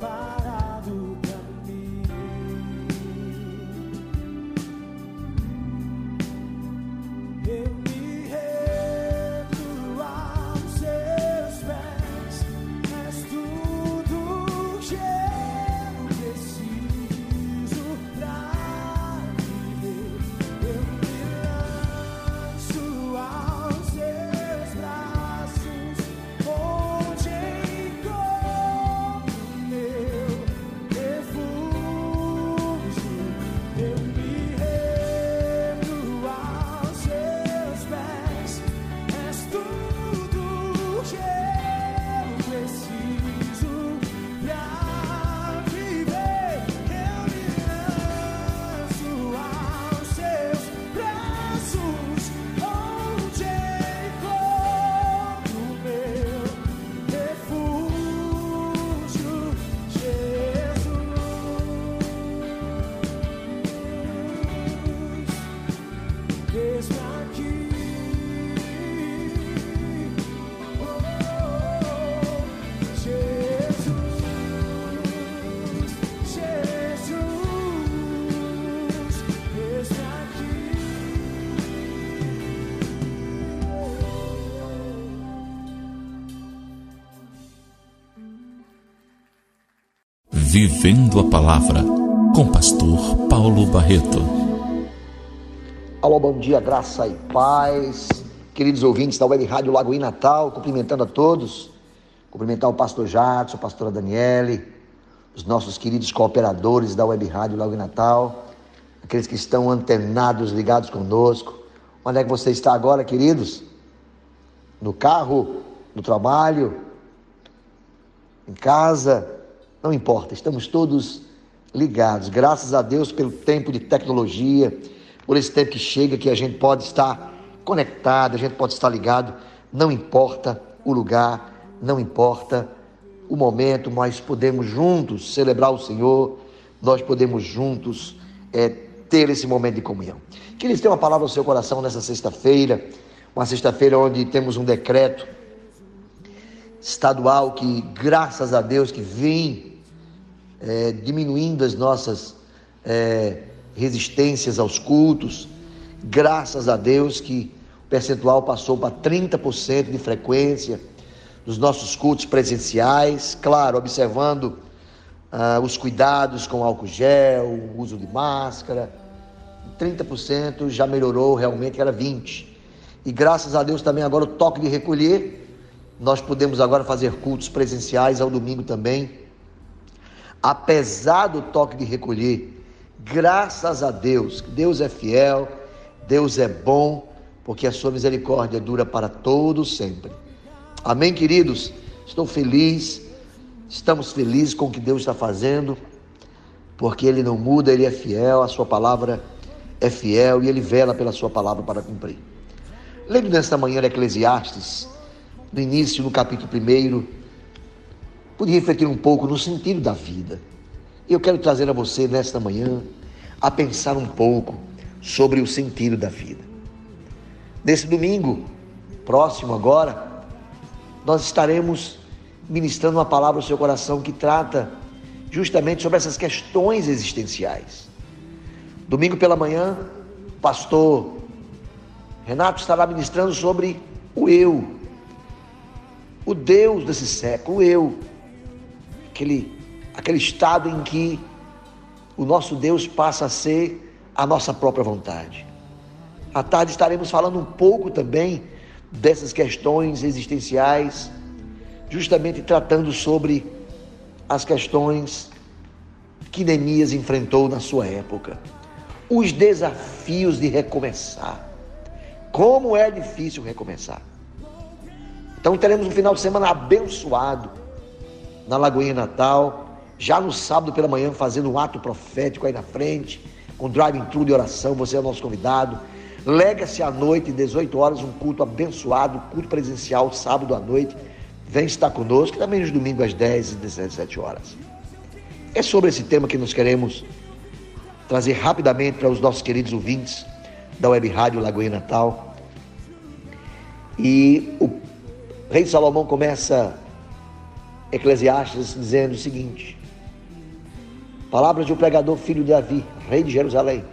Bye. Vivendo a Palavra, com Pastor Paulo Barreto. Alô, bom dia, graça e paz. Queridos ouvintes da Web Rádio Lagoinha Natal, cumprimentando a todos. Cumprimentar o pastor Jadson, a pastora Daniele, os nossos queridos cooperadores da Web Rádio Lagoinha Natal, aqueles que estão antenados, ligados conosco. Onde é que você está agora, queridos? No carro, no trabalho, em casa, não importa, estamos todos ligados. Graças a Deus pelo tempo de tecnologia, por esse tempo que chega que a gente pode estar conectado, a gente pode estar ligado. Não importa o lugar, não importa o momento, nós podemos juntos celebrar o Senhor, nós podemos juntos é, ter esse momento de comunhão. Queria ter uma palavra no seu coração nessa sexta-feira, uma sexta-feira onde temos um decreto estadual que, graças a Deus, que vem é, diminuindo as nossas é, resistências aos cultos. Graças a Deus que o percentual passou para 30% de frequência dos nossos cultos presenciais, claro, observando ah, os cuidados com álcool gel, o uso de máscara. 30% já melhorou, realmente era 20%. E graças a Deus também agora o toque de recolher, nós podemos agora fazer cultos presenciais ao domingo também apesar do toque de recolher, Graças a Deus, Deus é fiel, Deus é bom, porque a sua misericórdia dura para todos sempre. Amém, queridos? Estou feliz, estamos felizes com o que Deus está fazendo, porque Ele não muda, Ele é fiel, a sua palavra é fiel e Ele vela pela sua palavra para cumprir. Lembro nesta manhã Eclesiastes, no início, no capítulo 1, pude refletir um pouco no sentido da vida. Eu quero trazer a você nesta manhã a pensar um pouco sobre o sentido da vida. Nesse domingo, próximo agora, nós estaremos ministrando uma palavra ao seu coração que trata justamente sobre essas questões existenciais. Domingo pela manhã, o pastor Renato estará ministrando sobre o eu, o Deus desse século, o eu, aquele, aquele estado em que o nosso Deus passa a ser a nossa própria vontade. À tarde estaremos falando um pouco também dessas questões existenciais, justamente tratando sobre as questões que Neemias enfrentou na sua época, os desafios de recomeçar. Como é difícil recomeçar. Então teremos um final de semana abençoado na Lagoinha Natal, já no sábado pela manhã fazendo um ato profético aí na frente, com drive-thru de oração, você é nosso convidado. Lega-se à noite, 18 horas, um culto abençoado, culto presencial, sábado à noite. Vem estar conosco, também nos domingos às 10 e 17 horas. É sobre esse tema que nós queremos trazer rapidamente para os nossos queridos ouvintes da Web Rádio Lagoinha Natal. E o rei Salomão começa Eclesiastes dizendo o seguinte: Palavras de um pregador, filho de Davi, rei de Jerusalém.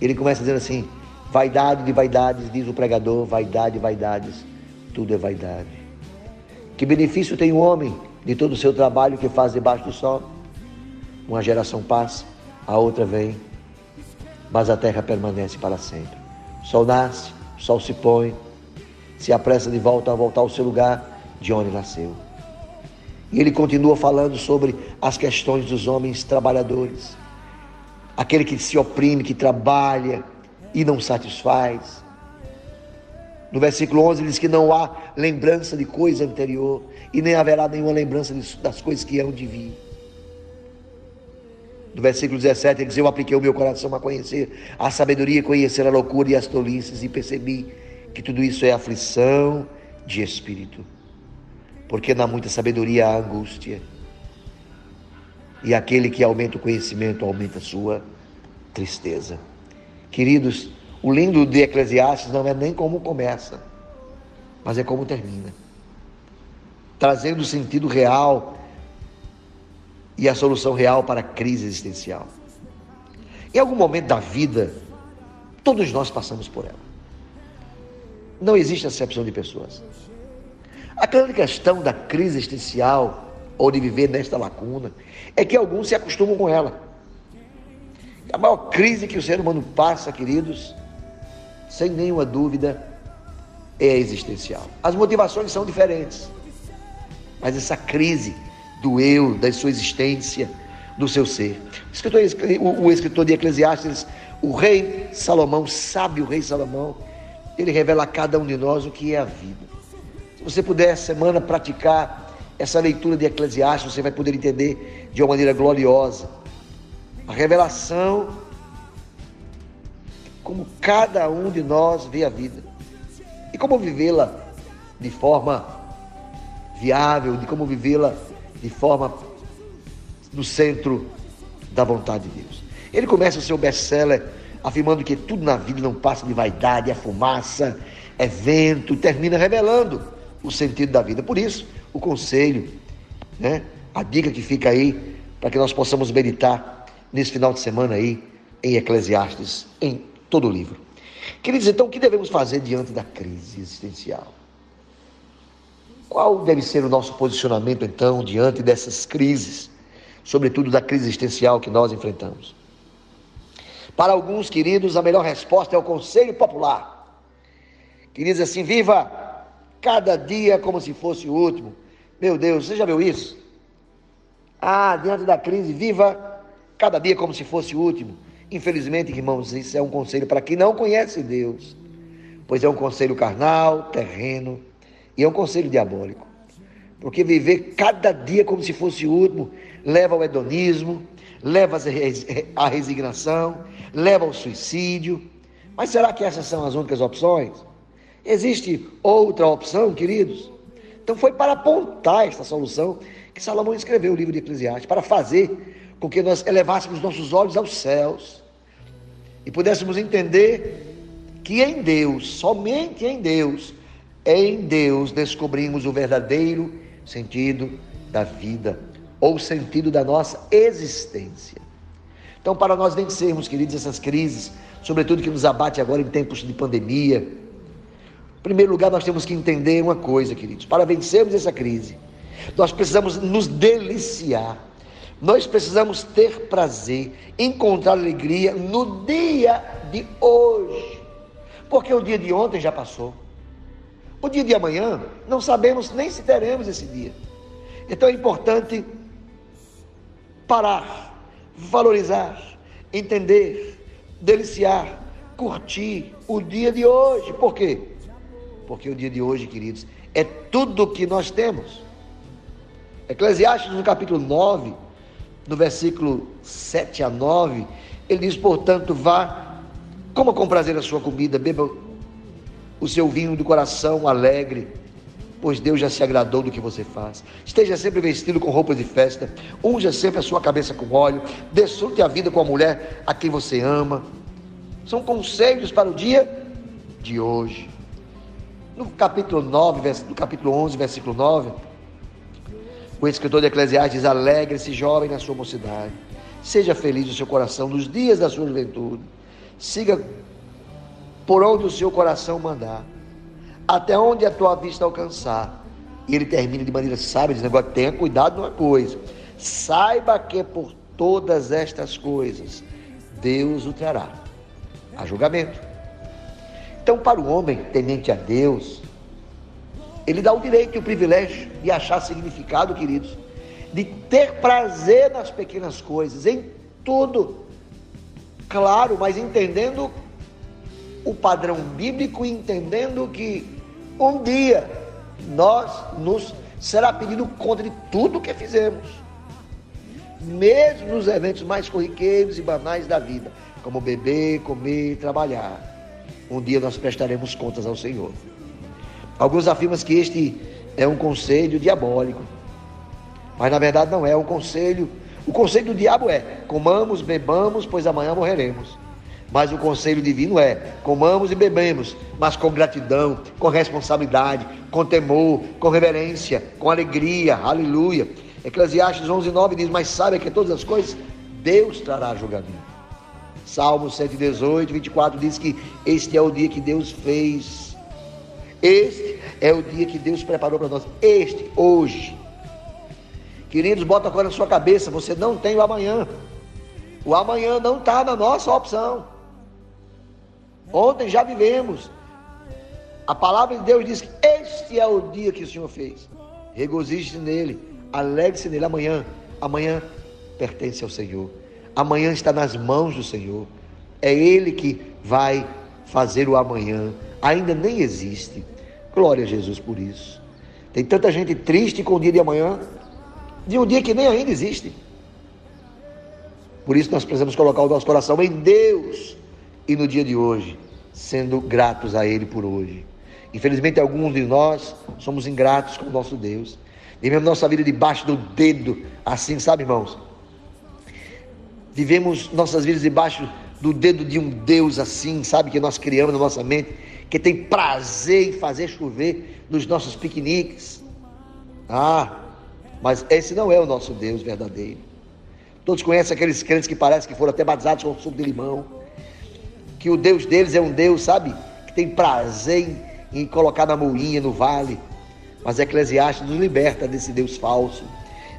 Ele começa dizendo assim: Vaidade de vaidades, diz o pregador, vaidade de vaidades, tudo é vaidade. Que benefício tem o homem de todo o seu trabalho que faz debaixo do sol? Uma geração passa, a outra vem, mas a terra permanece para sempre. O sol nasce, o sol se põe, se apressa de volta a voltar ao seu lugar de onde nasceu. E ele continua falando sobre as questões dos homens trabalhadores. Aquele que se oprime, que trabalha e não satisfaz. No versículo 11 diz que não há lembrança de coisa anterior e nem haverá nenhuma lembrança das coisas que hão de vir. No versículo 17 ele diz: Eu apliquei o meu coração a conhecer a sabedoria, conhecer a loucura e as tolices, e percebi que tudo isso é aflição de espírito. Porque na muita sabedoria há angústia. E aquele que aumenta o conhecimento aumenta a sua tristeza. Queridos, o lindo de Eclesiastes não é nem como começa, mas é como termina. Trazendo o sentido real e a solução real para a crise existencial. Em algum momento da vida, todos nós passamos por ela. Não existe acepção de pessoas. A grande questão da crise existencial, ou de viver nesta lacuna, é que alguns se acostumam com ela. A maior crise que o ser humano passa, queridos, sem nenhuma dúvida, é existencial. As motivações são diferentes, mas essa crise do eu, da sua existência, do seu ser. O escritor, o escritor de Eclesiastes, o rei Salomão, sábio rei Salomão, ele revela a cada um de nós o que é a vida. Se você puder, semana, praticar essa leitura de Eclesiastes, você vai poder entender de uma maneira gloriosa a revelação como cada um de nós vê a vida e como vivê-la de forma viável, de como vivê-la de forma no centro da vontade de Deus. Ele começa o seu best-seller afirmando que tudo na vida não passa de vaidade, é fumaça, é vento, termina revelando o sentido da vida. Por isso, o conselho, né, a dica que fica aí para que nós possamos meditar nesse final de semana aí em Eclesiastes, em todo o livro. Queridos, então, o que devemos fazer diante da crise existencial? Qual deve ser o nosso posicionamento, então, diante dessas crises, sobretudo da crise existencial que nós enfrentamos? Para alguns queridos, a melhor resposta é o conselho popular, que diz assim: viva cada dia como se fosse o último. Meu Deus, você já viu isso? Ah, diante da crise, viva cada dia como se fosse o último. Infelizmente, irmãos, isso é um conselho para quem não conhece Deus, pois é um conselho carnal, terreno e é um conselho diabólico. Porque viver cada dia como se fosse o último leva ao hedonismo, leva à resignação, leva ao suicídio. Mas será que essas são as únicas opções? Existe outra opção, queridos? Então foi para apontar esta solução que Salomão escreveu o livro de Eclesiastes, para fazer com que nós elevássemos nossos olhos aos céus e pudéssemos entender que em Deus, somente em Deus, em Deus descobrimos o verdadeiro sentido da vida ou sentido da nossa existência. Então, para nós vencermos, queridos, essas crises, sobretudo que nos abate agora em tempos de pandemia, em primeiro lugar, nós temos que entender uma coisa, queridos. Para vencermos essa crise, nós precisamos nos deliciar. Nós precisamos ter prazer, encontrar alegria no dia de hoje. Porque o dia de ontem já passou. O dia de amanhã, não sabemos nem se teremos esse dia. Então é importante parar, valorizar, entender, deliciar, curtir o dia de hoje. Por quê? Porque o dia de hoje, queridos, é tudo o que nós temos. Eclesiastes, no capítulo 9, no versículo 7 a 9, ele diz: Portanto, vá, coma com prazer a sua comida, beba o seu vinho do coração alegre, pois Deus já se agradou do que você faz. Esteja sempre vestido com roupas de festa, unja sempre a sua cabeça com óleo, desfrute a vida com a mulher a quem você ama. São conselhos para o dia de hoje. No capítulo 9, no capítulo 11, versículo 9, o escritor de Eclesiastes diz: Alegre-se, jovem, na sua mocidade. Seja feliz o seu coração nos dias da sua juventude. Siga por onde o seu coração mandar, até onde a tua vista alcançar. E ele termina de maneira sábia, dizendo: agora tenha cuidado numa coisa, saiba que por todas estas coisas Deus o trará a julgamento. Então, para o homem temente a Deus, ele dá o direito e o privilégio de achar significado, queridos, de ter prazer nas pequenas coisas, em tudo. Claro, mas entendendo o padrão bíblico, entendendo que um dia nós nos será pedido conta de tudo que fizemos, mesmo nos eventos mais corriqueiros e banais da vida, como beber, comer, trabalhar. Um dia nós prestaremos contas ao Senhor. Alguns afirmam que este é um conselho diabólico, mas na verdade não é, um conselho. O conselho do diabo é: comamos, bebamos, pois amanhã morreremos. Mas o conselho divino é: comamos e bebemos, mas com gratidão, com responsabilidade, com temor, com reverência, com alegria. Aleluia. Eclesiastes 11, 9 diz: Mas sabe que todas as coisas Deus trará julgamento. Salmo 118, 24 diz que este é o dia que Deus fez. Este é o dia que Deus preparou para nós. Este, hoje. Queridos, bota agora na sua cabeça: você não tem o amanhã. O amanhã não está na nossa opção. Ontem já vivemos. A palavra de Deus diz que este é o dia que o Senhor fez. Regozije-se nele, alegre-se nele amanhã. Amanhã pertence ao Senhor. Amanhã está nas mãos do Senhor. É Ele que vai fazer o amanhã. Ainda nem existe. Glória a Jesus por isso. Tem tanta gente triste com o dia de amanhã, de um dia que nem ainda existe. Por isso nós precisamos colocar o nosso coração em Deus e no dia de hoje, sendo gratos a Ele por hoje. Infelizmente, alguns de nós somos ingratos com o nosso Deus. Vivemos nossa vida debaixo do dedo, assim, sabe, irmãos? Vivemos nossas vidas debaixo do dedo de um Deus assim, sabe, que nós criamos na nossa mente, que tem prazer em fazer chover nos nossos piqueniques. Ah, mas esse não é o nosso Deus verdadeiro. Todos conhecem aqueles crentes que parecem que foram até batizados com suco de limão que o Deus deles é um Deus, sabe, que tem prazer em, em colocar na moinha, no vale. Mas Eclesiastes nos liberta desse Deus falso,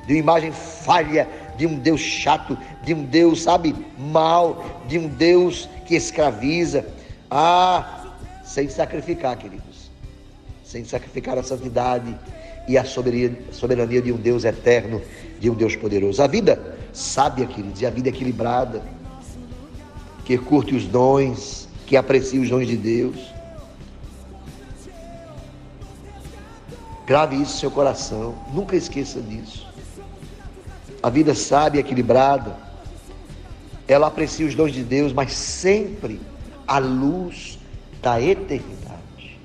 de uma imagem falha, de um Deus chato, de um Deus, sabe, mal, de um Deus que escraviza. Ah, sem sacrificar, queridos, sem sacrificar a santidade e a soberania, de um Deus eterno, de um Deus poderoso. A vida sábia, queridos, e a vida equilibrada, que curte os dons, que aprecia os dons de Deus. Grave isso no seu coração, nunca esqueça disso. A vida sábia, equilibrada, ela aprecia os dons de Deus, mas sempre à luz da eternidade.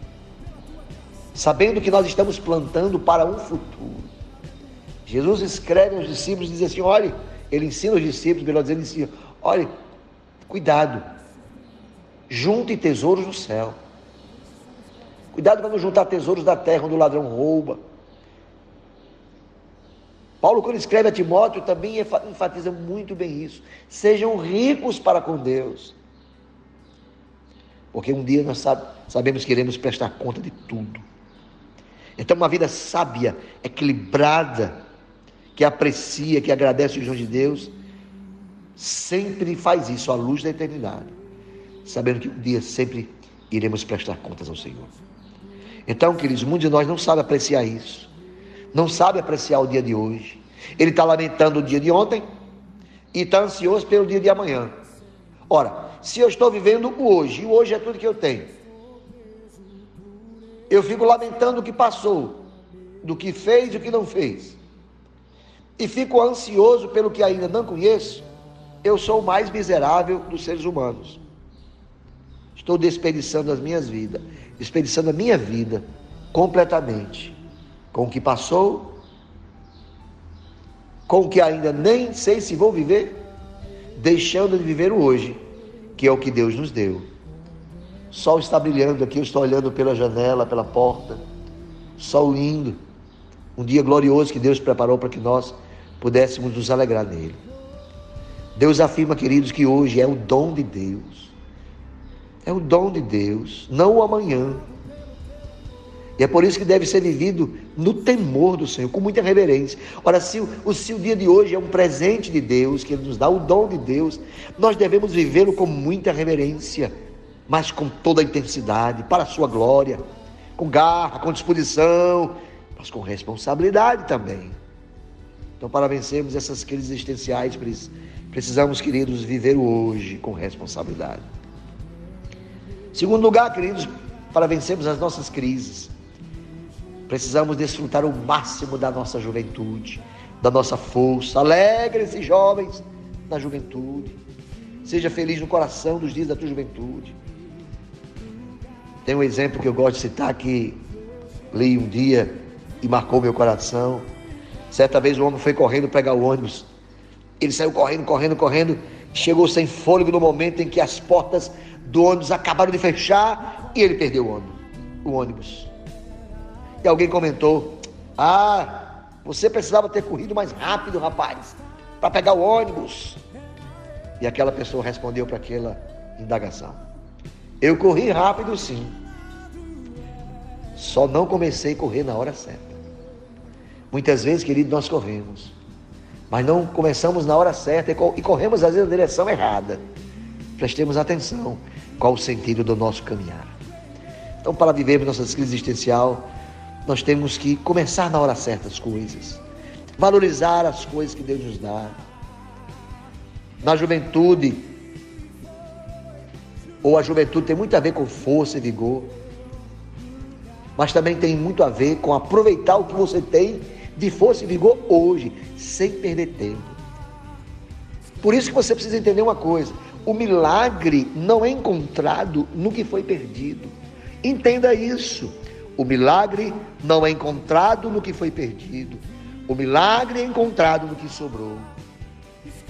Sabendo que nós estamos plantando para um futuro. Jesus escreve aos discípulos e diz assim: olhe, ele ensina os discípulos, melhor dizendo, ele ensina, olhe, cuidado, junte tesouros no céu. Cuidado para não juntar tesouros da terra onde o ladrão rouba. Paulo, quando escreve a Timóteo, também enfatiza muito bem isso. Sejam ricos para com Deus. Porque um dia nós sabemos que iremos prestar conta de tudo. Então, uma vida sábia, equilibrada, que aprecia, que agradece os dons de Deus, sempre faz isso à luz da eternidade, sabendo que um dia sempre iremos prestar contas ao Senhor. Então, queridos, muitos de nós não sabe apreciar isso, não sabe apreciar o dia de hoje. Ele está lamentando o dia de ontem e está ansioso pelo dia de amanhã. Ora, se eu estou vivendo o hoje, e o hoje é tudo que eu tenho, eu fico lamentando o que passou, do que fez e o que não fez e fico ansioso pelo que ainda não conheço, eu sou o mais miserável dos seres humanos. Estou desperdiçando as minhas vidas, desperdiçando a minha vida completamente com o que passou, com o que ainda nem sei se vou viver, deixando de viver o hoje, que é o que Deus nos deu. Sol está brilhando aqui, eu estou olhando pela janela, pela porta. Sol lindo. Um dia glorioso que Deus preparou para que nós pudéssemos nos alegrar nele. Deus afirma, queridos, que hoje é o dom de Deus. É o dom de Deus, não o amanhã. E é por isso que deve ser vivido no temor do Senhor, com muita reverência. Ora, se o, se o dia de hoje é um presente de Deus, que Ele nos dá, o dom de Deus, nós devemos vivê-lo com muita reverência, mas com toda a intensidade, para a sua glória, com garra, com disposição, mas com responsabilidade também. Então, para vencermos essas crises existenciais, precisamos, queridos, viver o hoje com responsabilidade. Segundo lugar, queridos, para vencermos as nossas crises, precisamos desfrutar o máximo da nossa juventude, da nossa força. Alegre-se, jovens, na juventude. Seja feliz no coração dos dias da tua juventude. Tem um exemplo que eu gosto de citar que li um dia e marcou meu coração. Certa vez o homem foi correndo pegar o ônibus. Ele saiu correndo, correndo, correndo. Chegou sem fôlego no momento em que as portas do ônibus acabaram de fechar e ele perdeu o ônibus. E alguém comentou: Ah, você precisava ter corrido mais rápido, rapaz, para pegar o ônibus. E aquela pessoa respondeu para aquela indagação: Eu corri rápido sim. Só não comecei a correr na hora certa. Muitas vezes, querido, nós corremos, mas não começamos na hora certa e corremos às vezes na direção errada. Prestemos atenção qual o sentido do nosso caminhar. Então, para vivermos nossa crise existencial, nós temos que começar na hora certa as coisas, valorizar as coisas que Deus nos dá. Na juventude, ou a juventude tem muito a ver com força e vigor, mas também tem muito a ver com aproveitar o que você tem de força e vigor hoje, sem perder tempo. Por isso que você precisa entender uma coisa: o milagre não é encontrado no que foi perdido. Entenda isso. O milagre não é encontrado no que foi perdido. O milagre é encontrado no que sobrou.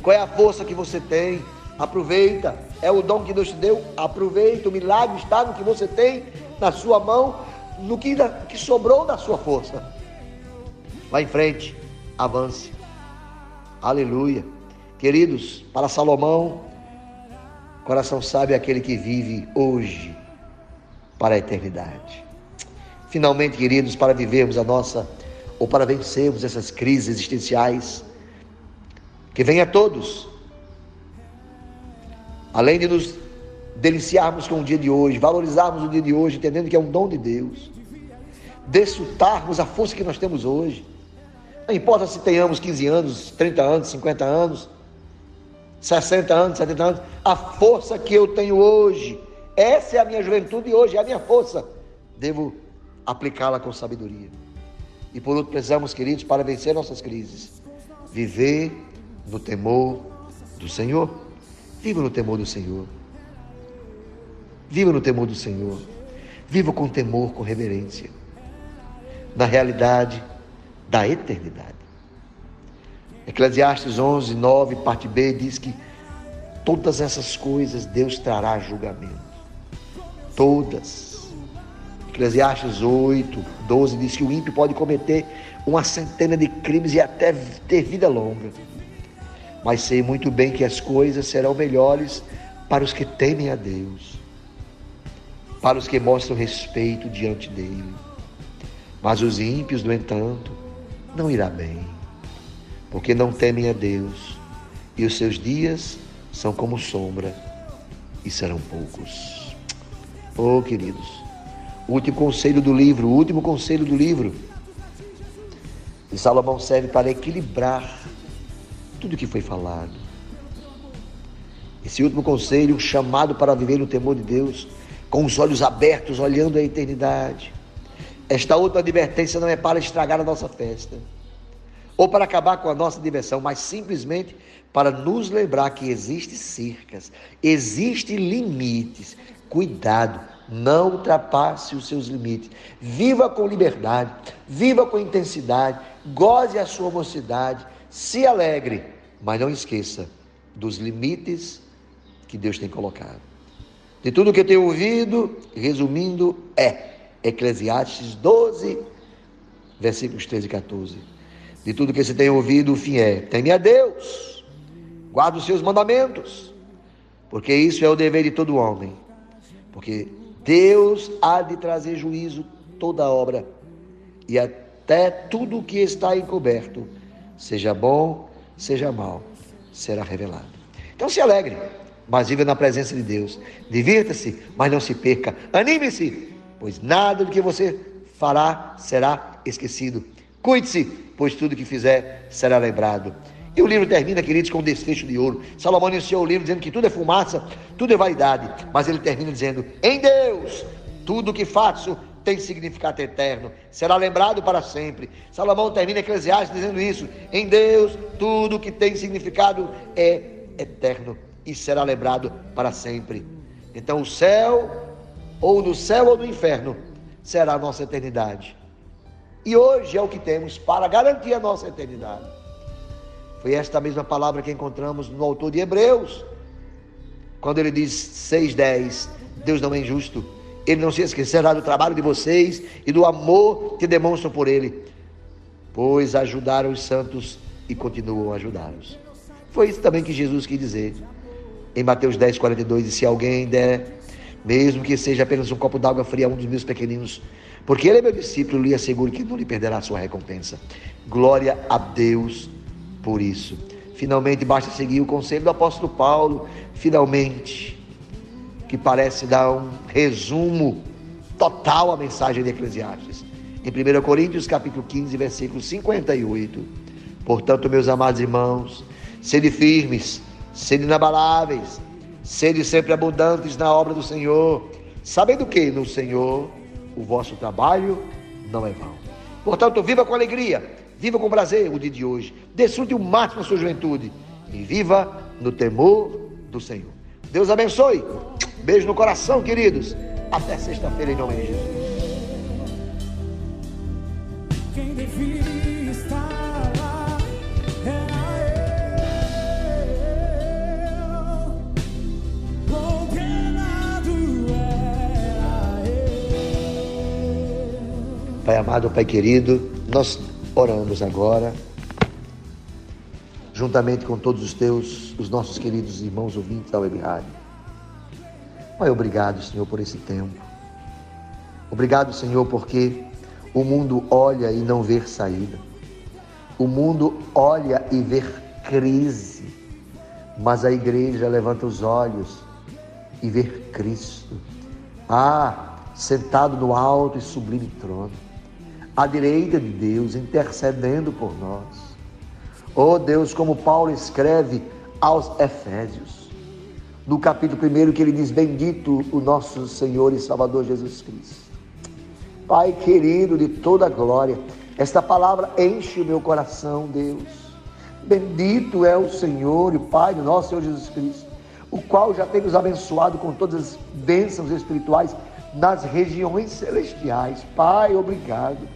Qual é a força que você tem? Aproveita. É o dom que Deus te deu? Aproveita. O milagre está no que você tem na sua mão, no que, que sobrou da sua força. Vá em frente, avance. Aleluia. Queridos, para Salomão, coração sábio é aquele que vive hoje para a eternidade. Finalmente, queridos, para vivermos a nossa, ou para vencermos essas crises existenciais, que vem a todos, além de nos deliciarmos com o dia de hoje, valorizarmos o dia de hoje, entendendo que é um dom de Deus, desfrutarmos a força que nós temos hoje, Não importa se tenhamos 15 anos, 30 anos, 50 anos, 60 anos, 70 anos, a força que eu tenho hoje, essa é a minha juventude hoje, é a minha força. Devo aplicá-la com sabedoria. E por outro, precisamos, queridos, para vencer nossas crises, viver no temor do Senhor. Viva no temor do Senhor. Viva no temor do Senhor. Viva com temor, com reverência. Na realidade da eternidade. Eclesiastes 11, 9, parte B, diz que todas essas coisas Deus trará julgamento. Todas. Eclesiastes 8, 12 diz que o ímpio pode cometer uma centena de crimes e até ter vida longa. Mas sei muito bem que as coisas serão melhores para os que temem a Deus, para os que mostram respeito diante dele. Mas os ímpios, no entanto, não irá bem, porque não temem a Deus, e os seus dias são como sombra e serão poucos. Oh, queridos, o último conselho do livro, o último conselho do livro de Salomão serve para equilibrar tudo que foi falado. Esse último conselho, chamado para viver no temor de Deus, com os olhos abertos, olhando a eternidade. Esta outra advertência não é para estragar a nossa festa ou para acabar com a nossa diversão, mas simplesmente para nos lembrar que existem cercas, existem limites. Cuidado, não ultrapasse os seus limites. Viva com liberdade, viva com intensidade, goze a sua mocidade, se alegre, mas não esqueça dos limites que Deus tem colocado. De tudo que eu tenho ouvido, resumindo, é Eclesiastes 12, versículos 13 e 14. De tudo que você tem ouvido, o fim é: teme a Deus, guarda os seus mandamentos, porque isso é o dever de todo homem. Porque Deus há de trazer juízo toda obra e até tudo o que está encoberto, seja bom, seja mal, será revelado. Então se alegre, mas viva na presença de Deus. Divirta-se, mas não se perca. Anime-se, pois nada do que você fará será esquecido. Cuide-se, pois tudo que fizer será lembrado. E o livro termina, queridos, com um desfecho de ouro. Salomão iniciou o livro dizendo que tudo é fumaça, tudo é vaidade, mas ele termina dizendo: em Deus, tudo que faço tem significado eterno, será lembrado para sempre. Salomão termina Eclesiastes dizendo isso: em Deus, tudo que tem significado é eterno e será lembrado para sempre. Então, o céu, ou no céu ou no inferno, será a nossa eternidade. E hoje é o que temos para garantir a nossa eternidade. Foi esta mesma palavra que encontramos no autor de Hebreus, quando ele diz 6,10: Deus não é injusto, ele não se esquecerá do trabalho de vocês e do amor que demonstram por ele, pois ajudaram os santos e continuam a ajudá-los. Foi isso também que Jesus quis dizer em Mateus 10, 42: E se alguém der, mesmo que seja apenas um copo d'água fria a um dos meus pequeninos, porque ele é meu discípulo, lhe asseguro que não lhe perderá a sua recompensa. Glória a Deus por isso. Finalmente, basta seguir o conselho do apóstolo Paulo, finalmente, que parece dar um resumo total à mensagem de Eclesiastes. Em 1 Coríntios, capítulo 15, versículo 58. Portanto, meus amados irmãos, sede firmes, sede inabaláveis, sede sempre abundantes na obra do Senhor, sabendo que no Senhor o vosso trabalho não é vão. Portanto, viva com alegria, viva com prazer o dia de hoje, desfrute o máximo a sua juventude e viva no temor do Senhor. Deus abençoe. Beijo no coração, queridos. Até sexta-feira, em nome de Jesus. Pai amado, Pai querido, nós oramos agora, juntamente com todos os teus, os nossos queridos irmãos ouvintes da Web Rádio. Pai, obrigado, Senhor, por esse tempo. Obrigado, Senhor, porque o mundo olha e não vê saída. O mundo olha e vê crise, mas a igreja levanta os olhos e vê Cristo. Ah, sentado no alto e sublime trono à direita de Deus, intercedendo por nós. Oh Deus, como Paulo escreve aos Efésios, no capítulo 1, que ele diz: Bendito o nosso Senhor e Salvador Jesus Cristo. Pai querido de toda glória, esta palavra enche o meu coração, Deus. Bendito é o Senhor e Pai do nosso Senhor Jesus Cristo, o qual já tem nos abençoado com todas as bênçãos espirituais nas regiões celestiais. Pai, obrigado.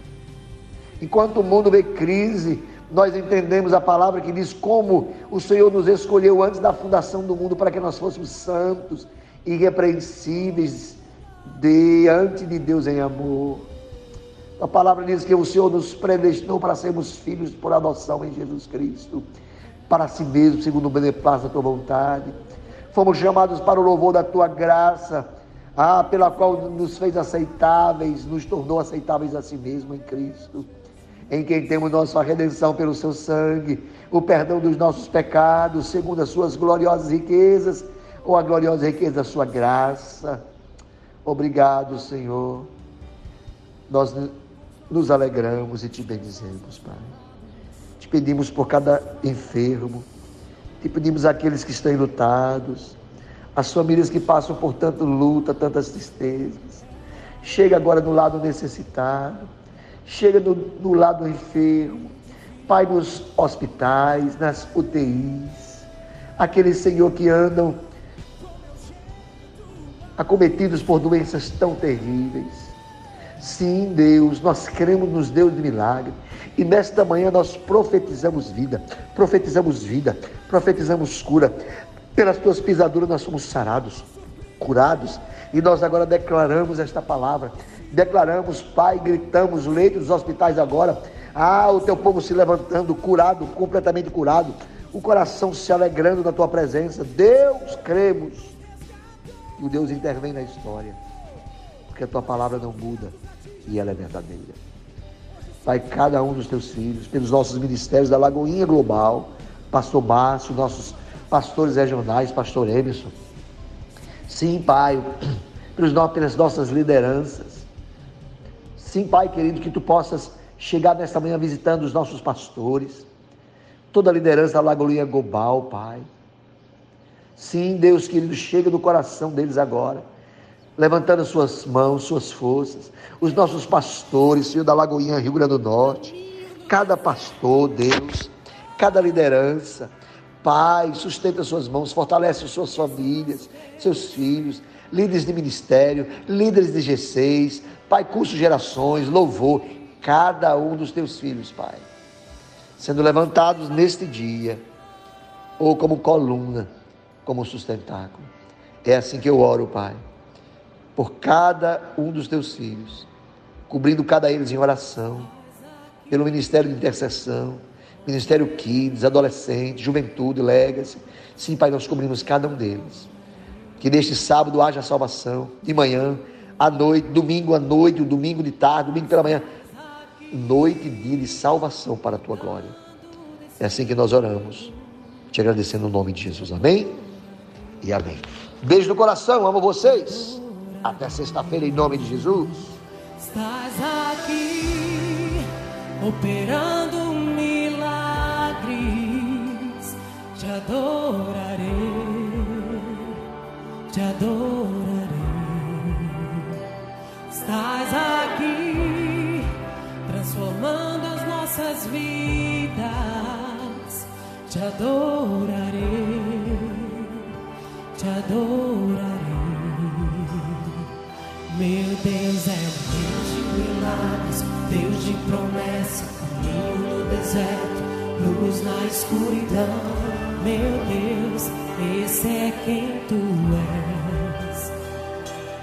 Enquanto o mundo vê crise, nós entendemos a palavra que diz como o Senhor nos escolheu antes da fundação do mundo para que nós fôssemos santos, irrepreensíveis diante de Deus em amor. A palavra diz que o Senhor nos predestinou para sermos filhos por adoção em Jesus Cristo, para si mesmo, segundo o beneplácito da tua vontade. Fomos chamados para o louvor da tua graça, ah, pela qual nos fez aceitáveis, nos tornou aceitáveis a si mesmo em Cristo em quem temos nossa redenção pelo seu sangue, o perdão dos nossos pecados, segundo as suas gloriosas riquezas, ou a gloriosa riqueza da sua graça. Obrigado, Senhor. Nós nos alegramos e te bendizemos, Pai. Te pedimos por cada enfermo, te pedimos aqueles que estão lutados, as famílias que passam por tanta luta, tantas tristezas. Chega agora no lado necessitado chega no, no lado enfermo, Pai, nos hospitais, nas UTIs, aqueles, Senhor, que andam acometidos por doenças tão terríveis. Sim, Deus, nós cremos nos Deus de milagre. E nesta manhã nós profetizamos vida, profetizamos vida, profetizamos cura. Pelas tuas pisaduras nós somos sarados, curados. E nós agora declaramos esta palavra declaramos, Pai, gritamos, leitos dos hospitais agora. Ah, o teu povo se levantando, curado, completamente curado, o coração se alegrando na tua presença. Deus, cremos. E o Deus intervém na história, porque a tua palavra não muda e ela é verdadeira. Pai, cada um dos teus filhos, pelos nossos ministérios da Lagoinha Global, Pastor Márcio, nossos pastores regionais, Pastor Emerson. Sim, Pai, pelas nossas lideranças, Sim, Pai querido, que tu possas chegar nesta manhã visitando os nossos pastores, toda a liderança da Lagoinha Global, Pai. Sim, Deus querido, chega no coração deles agora, levantando suas mãos, suas forças, os nossos pastores, Senhor da Lagoinha Rio Grande do Norte, cada pastor, Deus, cada liderança, Pai, sustenta suas mãos, fortalece suas famílias, seus filhos, líderes de ministério, líderes de G6, Pai, curso gerações, louvor, cada um dos teus filhos, Pai, sendo levantados neste dia, ou como coluna, como sustentáculo. É assim que eu oro, Pai, por cada um dos teus filhos, cobrindo cada eles em oração, pelo ministério de intercessão, ministério Kids, adolescente, juventude, legacy. Sim, Pai, nós cobrimos cada um deles. Que neste sábado haja salvação, de manhã, à noite, domingo à noite, o domingo de tarde, domingo pela manhã. Noite e dia de salvação para a tua glória. É assim que nós oramos, te agradecendo no nome de Jesus. Amém? E amém. Beijo no coração, amo vocês. Até sexta-feira, em nome de Jesus. Estás aqui, operando milagres. Te adorarei, te adorarei estás aqui, transformando as nossas vidas. Te adorarei, te adorarei. Meu Deus é Deus de milagres, Deus de promessa, caminho no deserto, luz na escuridão. Meu Deus, esse é quem tu és.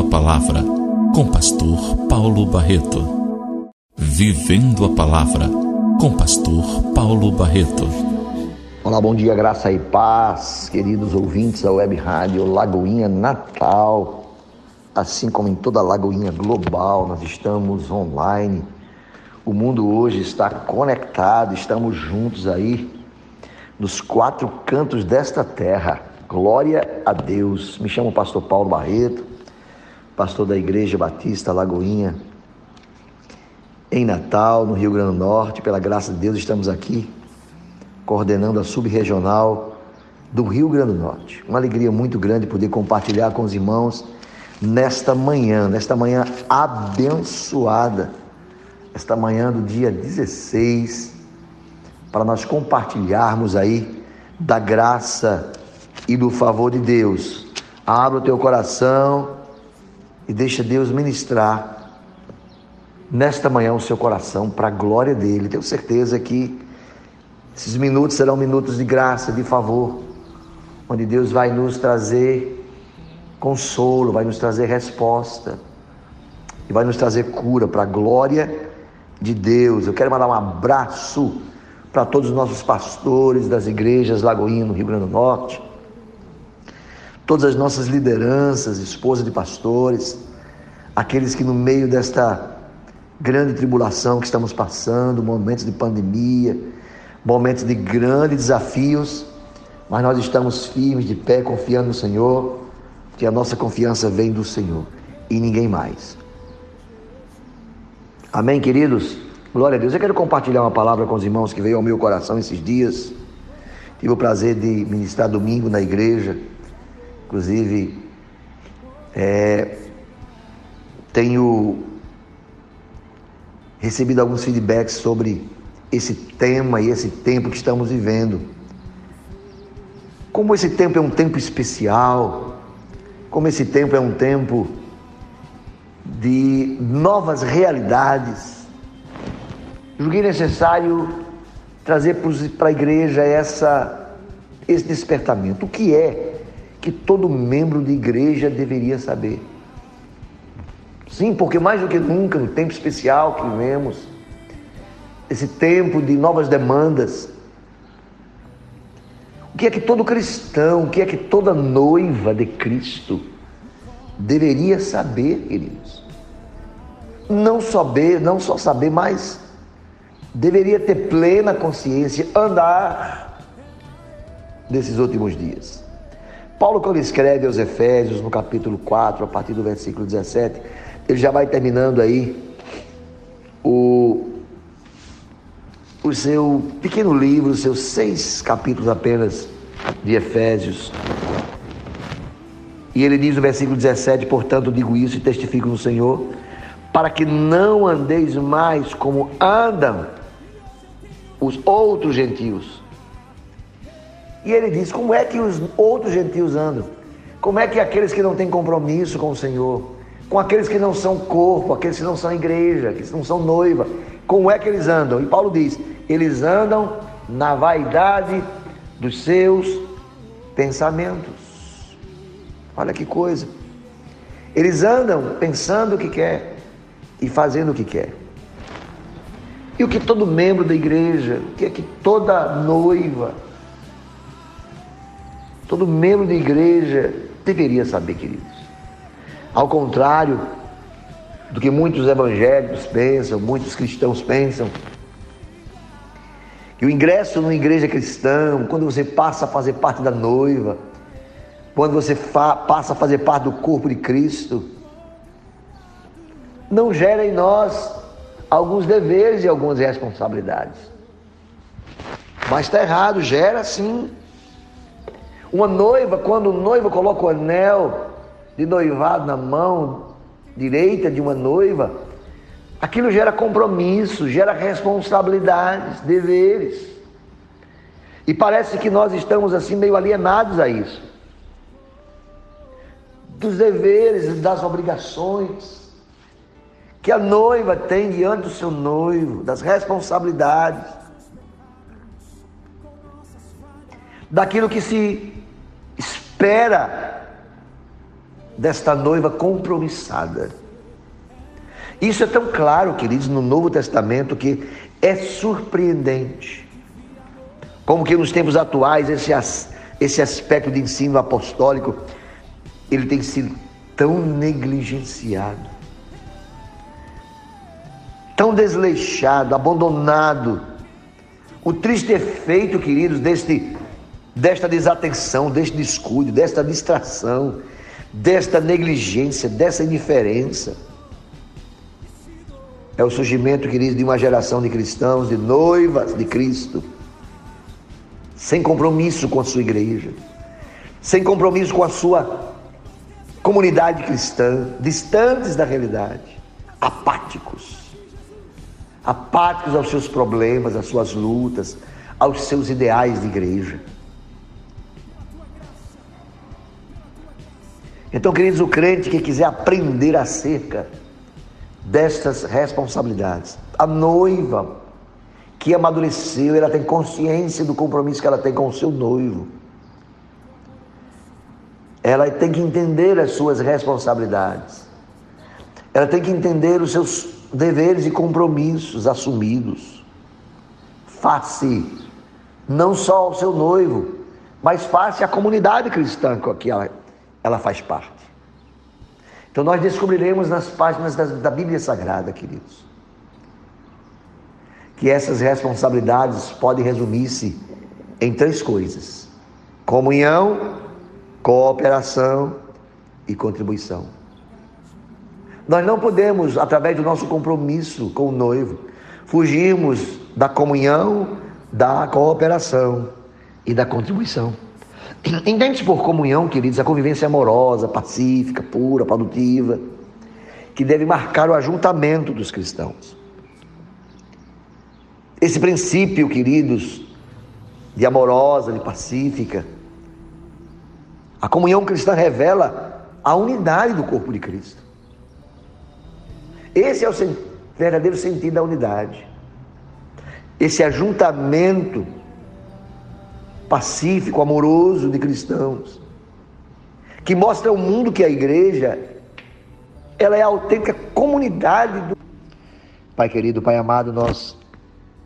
Vivendo a Palavra, com Pastor Paulo Barreto. Vivendo a Palavra, com Pastor Paulo Barreto. Olá, bom dia, graça e paz, queridos ouvintes da Web Rádio Lagoinha Natal. Assim como em toda a Lagoinha Global, nós estamos online. O mundo hoje está conectado, estamos juntos aí nos quatro cantos desta terra. Glória a Deus. Me chamo Pastor Paulo Barreto, pastor da Igreja Batista Lagoinha, em Natal, no Rio Grande do Norte. Pela graça de Deus, estamos aqui coordenando a subregional do Rio Grande do Norte. Uma alegria muito grande poder compartilhar com os irmãos nesta manhã, nesta manhã abençoada, esta manhã do dia 16, para nós compartilharmos aí da graça e do favor de Deus. Abra o teu coração e deixa Deus ministrar nesta manhã o seu coração para a glória dele. Tenho certeza que esses minutos serão minutos de graça, de favor, onde Deus vai nos trazer consolo, vai nos trazer resposta e vai nos trazer cura para a glória de Deus. Eu quero mandar um abraço para todos os nossos pastores das igrejas Lagoinha no Rio Grande do Norte todas as nossas lideranças, esposas de pastores, aqueles que no meio desta grande tribulação que estamos passando, momentos de pandemia, momentos de grandes desafios, mas nós estamos firmes de pé, confiando no Senhor, que a nossa confiança vem do Senhor e ninguém mais. Amém, queridos? Glória a Deus. Eu quero compartilhar uma palavra com os irmãos que veio ao meu coração esses dias. Tive o prazer de ministrar domingo na igreja Inclusive, é, tenho recebido alguns feedbacks sobre esse tema e esse tempo que estamos vivendo. Como esse tempo é um tempo especial, como esse tempo é um tempo de novas realidades, julguei necessário trazer para a igreja essa, esse despertamento. O que é que todo membro de igreja deveria saber. Sim, porque mais do que nunca, no tempo especial que vivemos, esse tempo de novas demandas, o que é que todo cristão, o que é que toda noiva de Cristo deveria saber, queridos? Não saber, não só saber, mas deveria ter plena consciência, andar nesses últimos dias. Paulo, quando escreve aos Efésios, no capítulo 4, a partir do versículo 17, ele já vai terminando aí o, o seu pequeno livro, os seus seis capítulos apenas de Efésios. E ele diz no versículo 17: Portanto, digo isso e testifico no Senhor, para que não andeis mais como andam os outros gentios. E ele diz: Como é que os outros gentios andam? Como é que aqueles que não têm compromisso com o Senhor, com aqueles que não são corpo, aqueles que não são igreja, que não são noiva, como é que eles andam? E Paulo diz: eles andam na vaidade dos seus pensamentos. Olha que coisa. Eles andam pensando o que quer e fazendo o que quer. E o que todo membro da igreja, o que é que toda noiva, todo membro da igreja deveria saber, queridos. Ao contrário do que muitos evangélicos pensam, muitos cristãos pensam, que o ingresso numa igreja cristã, quando você passa a fazer parte da noiva, quando você passa a fazer parte do corpo de Cristo, não gera em nós alguns deveres e algumas responsabilidades. Mas está errado, gera sim. Uma noiva, quando o noivo coloca o anel de noivado na mão direita de uma noiva, aquilo gera compromisso, gera responsabilidades, deveres. E parece que nós estamos assim meio alienados a isso. Dos deveres, das obrigações que a noiva tem diante do seu noivo, das responsabilidades, daquilo que se espera desta noiva compromissada. Isso é tão claro, queridos, no Novo Testamento que é surpreendente. Como que nos tempos atuais esse, esse aspecto de ensino apostólico ele tem sido tão negligenciado, tão desleixado, abandonado. O triste efeito, queridos, deste, desta desatenção, deste descuido, desta distração, desta negligência, dessa indiferença. É o surgimento, queridos, de uma geração de cristãos, de noivas de Cristo, sem compromisso com a sua igreja, sem compromisso com a sua comunidade cristã, distantes da realidade, apáticos. Apáticos aos seus problemas, às suas lutas, aos seus ideais de igreja. Então, queridos, o crente que quiser aprender acerca destas responsabilidades, a noiva que amadureceu, ela tem consciência do compromisso que ela tem com o seu noivo. Ela tem que entender as suas responsabilidades. Ela tem que entender os seus deveres e compromissos assumidos. Face não só ao seu noivo, mas face à comunidade cristã que ela ela faz parte. Então nós descobriremos nas páginas da, da Bíblia Sagrada, queridos, que essas responsabilidades podem resumir-se em três coisas: comunhão, cooperação e contribuição. Nós não podemos, através do nosso compromisso com o noivo, fugirmos da comunhão, da cooperação e da contribuição. Entende-se por comunhão, queridos, a convivência amorosa, pacífica, pura, produtiva, que deve marcar o ajuntamento dos cristãos. Esse princípio, queridos, de amorosa, de pacífica, a comunhão cristã revela a unidade do corpo de Cristo. Esse é o verdadeiro sentido da unidade. Esse ajuntamento pacífico, amoroso de cristãos, que mostra ao mundo que a igreja ela é a autêntica comunidade do Pai querido, Pai amado, nós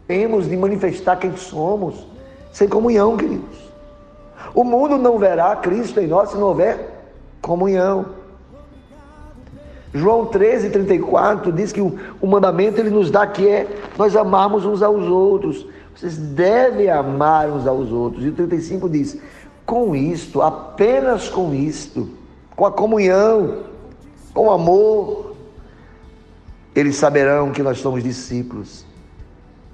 temos de manifestar quem somos sem comunhão, queridos. O mundo não verá Cristo em nós se não houver comunhão. João 13, 34 diz que o, o mandamento ele nos dá que é nós amarmos uns aos outros. Vocês devem amar uns aos outros. E o 35 diz: com isto, apenas com isto, com a comunhão, com o amor, Eles saberão que nós somos discípulos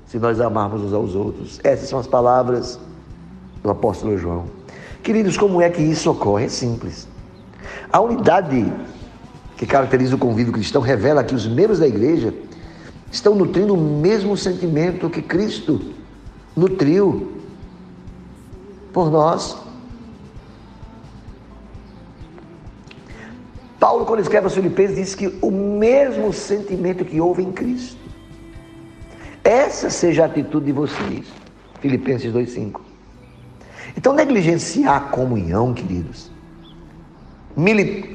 se nós amarmos uns aos outros. Essas são as palavras do apóstolo João. Queridos, como é que isso ocorre? É simples. A unidade que caracteriza o convívio cristão revela que os membros da igreja estão nutrindo o mesmo sentimento que Cristo nutriu por nós. Paulo, quando escreve aos Filipenses, diz que o mesmo sentimento que houve em Cristo. Essa seja a atitude de vocês. Filipenses 2,5. Então, negligenciar a comunhão, queridos,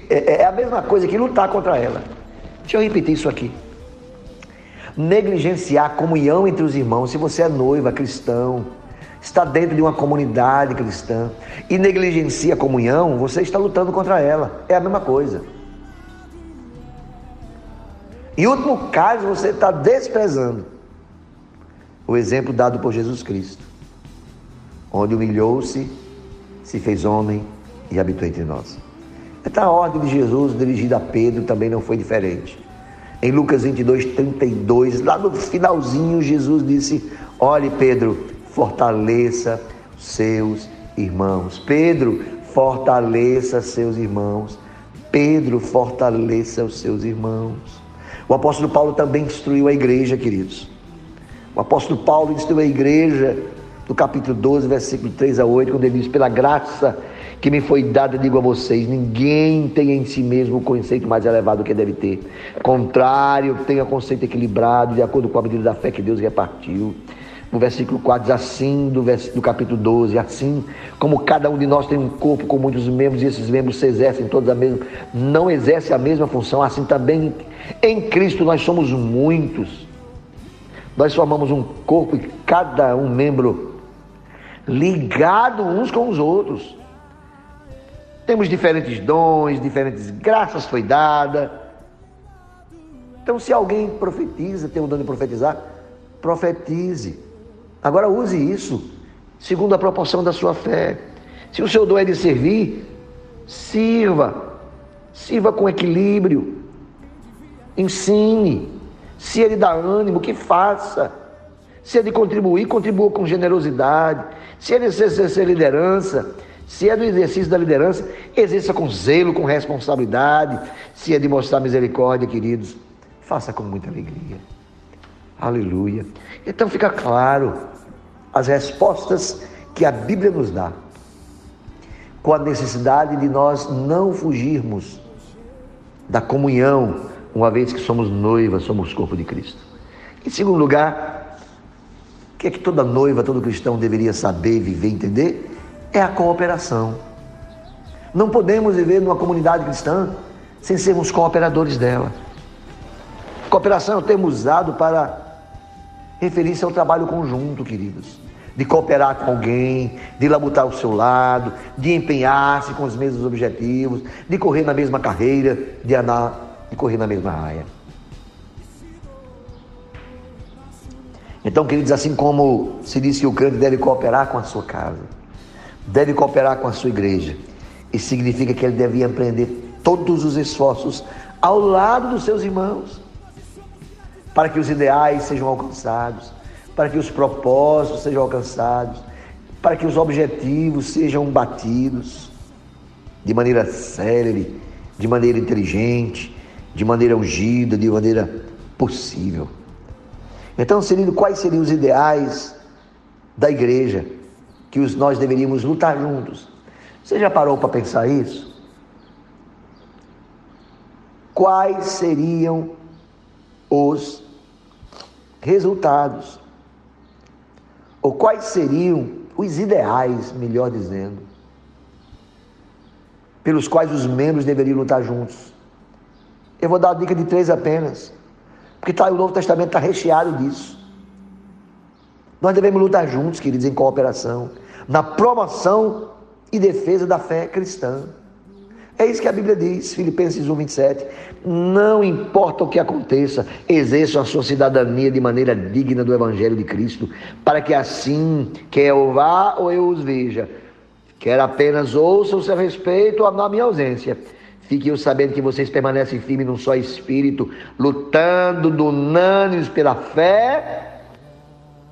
é, é a mesma coisa que lutar contra ela. Deixa eu repetir isso aqui. Negligenciar a comunhão entre os irmãos, se você é noiva, cristão, está dentro de uma comunidade cristã e negligencia a comunhão, você está lutando contra ela. É a mesma coisa. Em último caso, você está desprezando o exemplo dado por Jesus Cristo, onde humilhou-se, se fez homem e habitou entre nós. Então a ordem de Jesus dirigida a Pedro também não foi diferente. Em Lucas 22, 32, lá no finalzinho, Jesus disse: Olhe, Pedro, fortaleça seus irmãos. Pedro, fortaleça seus irmãos. Pedro, fortaleça os seus irmãos. O apóstolo Paulo também instruiu a igreja, queridos. O apóstolo Paulo instruiu a igreja, no capítulo 12, versículo 3 a 8, quando ele diz: Pela graça que me foi dada, digo a vocês: ninguém tem em si mesmo o conceito mais elevado que deve ter. Contrário, tenha conceito equilibrado, de acordo com a medida da fé que Deus repartiu. No versículo 4 diz assim, do, do capítulo 12, assim como cada um de nós tem um corpo com muitos membros e esses membros se exercem todos a mesma, não exerce a mesma função, assim também em Cristo nós somos muitos. Nós formamos um corpo e cada um membro ligado uns com os outros. Temos diferentes dons, diferentes graças foi dada. Então, se alguém profetiza, tem o dom de profetizar, profetize. Agora use isso segundo a proporção da sua fé. Se o seu dom é de servir, sirva. Sirva com equilíbrio. Ensine. Se ele dá ânimo, que faça. Se é de contribuir, contribua com generosidade. Se é de exercer liderança, se é do exercício da liderança, exerça com zelo, com responsabilidade. Se é de mostrar misericórdia, queridos, faça com muita alegria. Aleluia. Então fica claro as respostas que a Bíblia nos dá, com a necessidade de nós não fugirmos da comunhão, uma vez que somos noiva, somos corpo de Cristo. Em segundo lugar, o que é que toda noiva, todo cristão deveria saber, viver, entender? É a cooperação. Não podemos viver numa comunidade cristã sem sermos cooperadores dela. Cooperação é o termo usado para referir-se ao trabalho conjunto, queridos. De cooperar com alguém, de labutar ao seu lado, de empenhar-se com os mesmos objetivos, de correr na mesma carreira, de andar, de correr na mesma raia. Então, queridos, assim como se diz que o crente deve cooperar com a sua casa, deve cooperar com a sua igreja. Isso significa que ele deve empreender todos os esforços ao lado dos seus irmãos, para que os ideais sejam alcançados, para que os propósitos sejam alcançados, para que os objetivos sejam batidos de maneira célere, de maneira inteligente, de maneira ungida, de maneira possível. Então, quais seriam os ideais da igreja? Que os, nós deveríamos lutar juntos. Você já parou para pensar isso? Quais seriam os resultados? Ou quais seriam os ideais, melhor dizendo, pelos quais os membros deveriam lutar juntos? Eu vou dar a dica de três apenas, porque tá, o Novo Testamento está recheado disso. Nós devemos lutar juntos, queridos, em cooperação na promoção e defesa da fé cristã. É isso que a Bíblia diz, Filipenses 1, 27. Não importa o que aconteça, exerçam a sua cidadania de maneira digna do Evangelho de Cristo, para que assim, quer eu vá ou eu os veja, quer apenas ouça o seu respeito ou na minha ausência, Fique eu sabendo que vocês permanecem firmes num só espírito, lutando do unânimes pela fé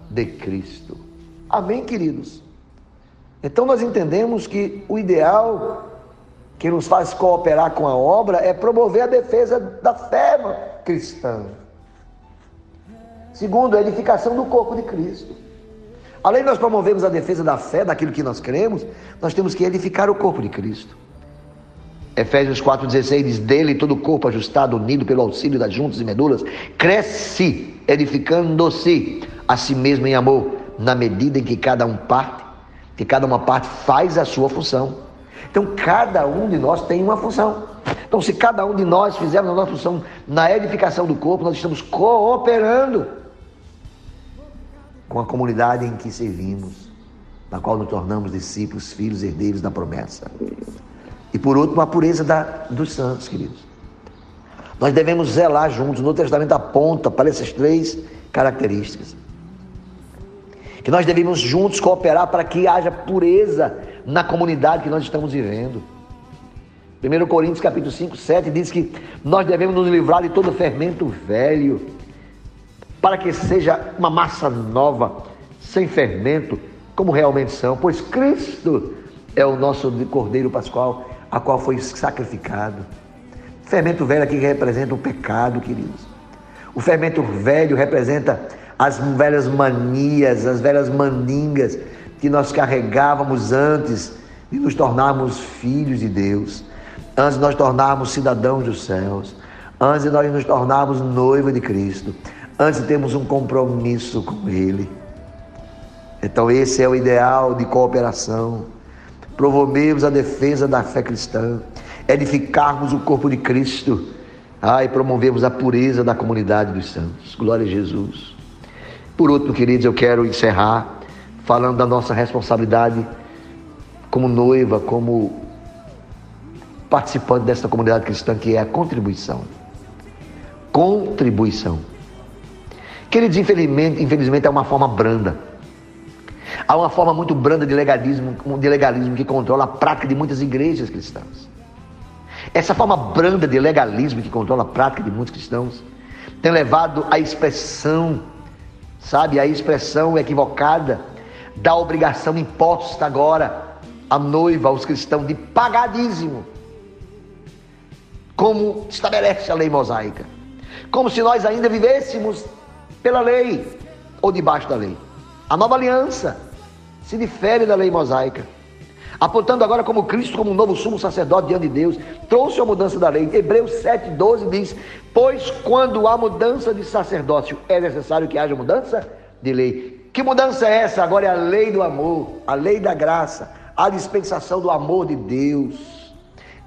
de Cristo. Amém, queridos? Então nós entendemos que o ideal que nos faz cooperar com a obra é promover a defesa da fé cristã. Segundo, a edificação do corpo de Cristo. Além de nós promovermos a defesa da fé, daquilo que nós cremos, nós temos que edificar o corpo de Cristo. Efésios 4,16 diz: Dele todo o corpo ajustado, unido pelo auxílio das juntas e medulas, cresce, edificando-se a si mesmo em amor, na medida em que cada um parte, que cada uma parte faz a sua função. Então, cada um de nós tem uma função. Então, se cada um de nós fizermos a nossa função na edificação do corpo, nós estamos cooperando com a comunidade em que servimos, na qual nos tornamos discípulos, filhos, herdeiros da promessa. E por último, a pureza da, dos santos, queridos. Nós devemos zelar juntos. No Testamento aponta para essas três características. Que nós devemos juntos cooperar para que haja pureza na comunidade que nós estamos vivendo. 1 Coríntios capítulo 5, 7 diz que nós devemos nos livrar de todo fermento velho para que seja uma massa nova, sem fermento, como realmente são, pois Cristo é o nosso Cordeiro Pascual, a qual foi sacrificado. Fermento velho aqui representa o pecado, queridos. O fermento velho representa as velhas manias, as velhas mandingas que nós carregávamos antes de nos tornarmos filhos de Deus, antes de nós tornarmos cidadãos dos céus, antes de nós nos tornarmos noiva de Cristo, antes temos um compromisso com Ele. Então, esse é o ideal de cooperação. Promovemos a defesa da fé cristã, edificarmos o corpo de Cristo ah, e promovemos a pureza da comunidade dos santos. Glória a Jesus. Por último, queridos, eu quero encerrar falando da nossa responsabilidade como noiva, como participante dessa comunidade cristã, que é a contribuição. Contribuição. Queridos, infelizmente, infelizmente é uma forma branda. Há uma forma muito branda de legalismo, de legalismo que controla a prática de muitas igrejas cristãs. Essa forma branda de legalismo que controla a prática de muitos cristãos tem levado à expressão, sabe, a expressão equivocada da obrigação imposta agora à noiva, aos cristãos, de pagadíssimo, como estabelece a lei mosaica. Como se nós ainda vivêssemos pela lei ou debaixo da lei. A nova aliança se difere da lei mosaica. Apontando agora como Cristo, como um novo sumo sacerdote diante de Deus, trouxe a mudança da lei. Hebreus 7,12 diz: Pois quando há mudança de sacerdócio, é necessário que haja mudança de lei. Que mudança é essa? Agora é a lei do amor, a lei da graça, a dispensação do amor de Deus.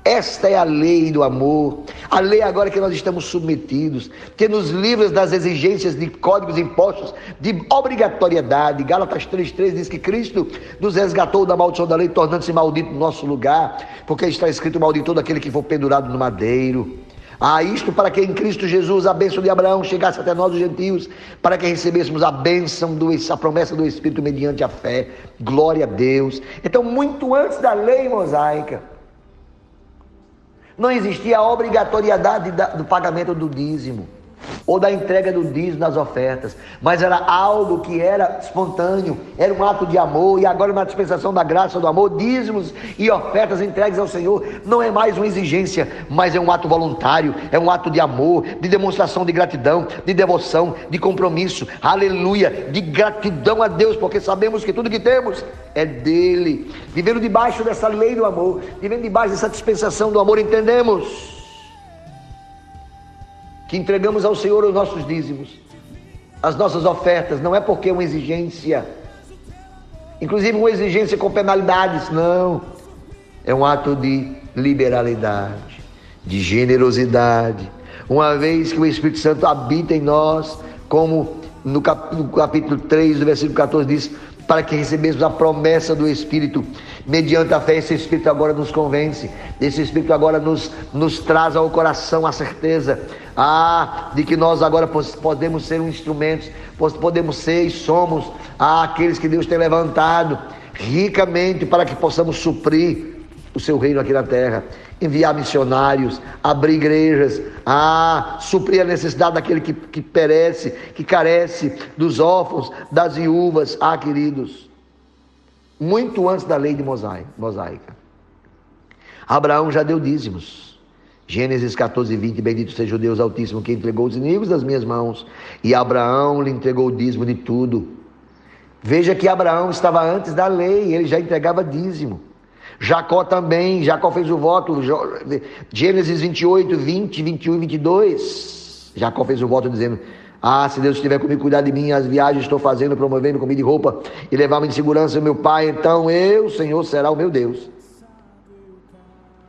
Esta é a lei do amor, a lei agora que nós estamos submetidos, que nos livra das exigências de códigos impostos, de obrigatoriedade. Gálatas 3,3 diz que Cristo nos resgatou da maldição da lei, tornando-se maldito no nosso lugar, porque está escrito: maldito todo aquele que for pendurado no madeiro. Ah, isto para que em Cristo Jesus a bênção de Abraão chegasse até nós, os gentios, para que recebêssemos a bênção, do, a promessa do Espírito mediante a fé. Glória a Deus. Então, muito antes da lei mosaica, não existia a obrigatoriedade do pagamento do dízimo ou da entrega do dízimo nas ofertas, mas era algo que era espontâneo, era um ato de amor, e agora na dispensação da graça do amor, dízimos e ofertas entregues ao Senhor. Não é mais uma exigência, mas é um ato voluntário, é um ato de amor, de demonstração de gratidão, de devoção, de compromisso, aleluia, de gratidão a Deus, porque sabemos que tudo que temos é dele. Vivendo debaixo dessa lei do amor, vivendo debaixo dessa dispensação do amor, entendemos que entregamos ao Senhor os nossos dízimos, as nossas ofertas, não é porque é uma exigência, inclusive uma exigência com penalidades, não. É um ato de liberalidade, de generosidade, uma vez que o Espírito Santo habita em nós, como no capítulo 3, do versículo 14 diz: para que recebêssemos a promessa do Espírito. Mediante a fé, esse Espírito agora nos convence, esse Espírito agora nos, nos traz ao coração a certeza ah, de que nós agora podemos ser um instrumento, podemos ser e somos ah, aqueles que Deus tem levantado ricamente para que possamos suprir o seu reino aqui na terra. enviar missionários, abrir igrejas, a suprir a necessidade daquele que, que perece, que carece, dos órfãos, das viúvas. Ah, queridos, muito antes da lei de mosaica. Abraão já deu dízimos. Gênesis 14, 20, bendito seja o Deus Altíssimo que entregou os inimigos das minhas mãos. E Abraão lhe entregou o dízimo de tudo. Veja que Abraão estava antes da lei, ele já entregava dízimo. Jacó também, Jacó fez o voto, Gênesis 28, 20, 21 e 22. Jacó fez o voto dizendo: Ah, se Deus estiver comigo, cuidar de mim, as viagens estou fazendo, promovendo comida e roupa, e levar-me de segurança meu pai, então eu, Senhor, será o meu Deus.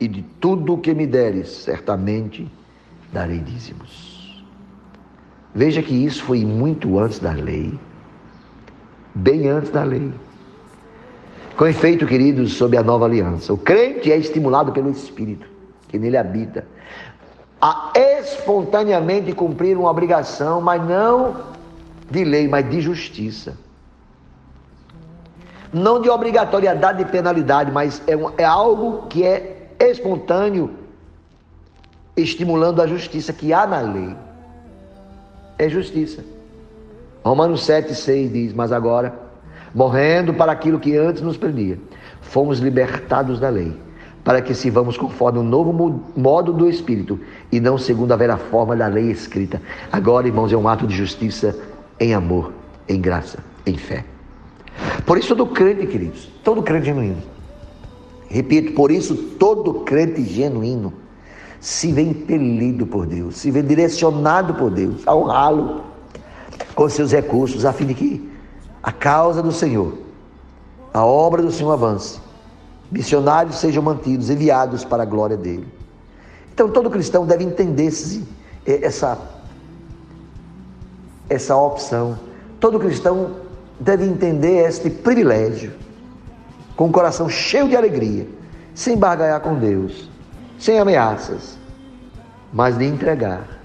E de tudo o que me deres, certamente darei dízimos. Veja que isso foi muito antes da lei, bem antes da lei. Com efeito, queridos, sob a nova aliança, o crente é estimulado pelo Espírito que nele habita a espontaneamente cumprir uma obrigação, mas não de lei, mas de justiça. Não de obrigatoriedade de penalidade, mas é, um, é algo que é espontâneo, estimulando a justiça que há na lei. É justiça. Romanos 7, 6 diz: Mas agora morrendo para aquilo que antes nos prendia. Fomos libertados da lei, para que sirvamos conforme o novo modo do Espírito e não segundo a vera forma da lei escrita. Agora, irmãos, é um ato de justiça em amor, em graça, em fé. Por isso, todo crente, queridos, todo crente genuíno, repito, por isso, todo crente genuíno se vê impelido por Deus, se vê direcionado por Deus a honrá-lo com seus recursos, a fim de que a causa do Senhor, a obra do Senhor avance, missionários sejam mantidos, enviados para a glória dele. Então todo cristão deve entender essa, essa opção. Todo cristão deve entender este privilégio, com o coração cheio de alegria, sem barganhar com Deus, sem ameaças, mas de entregar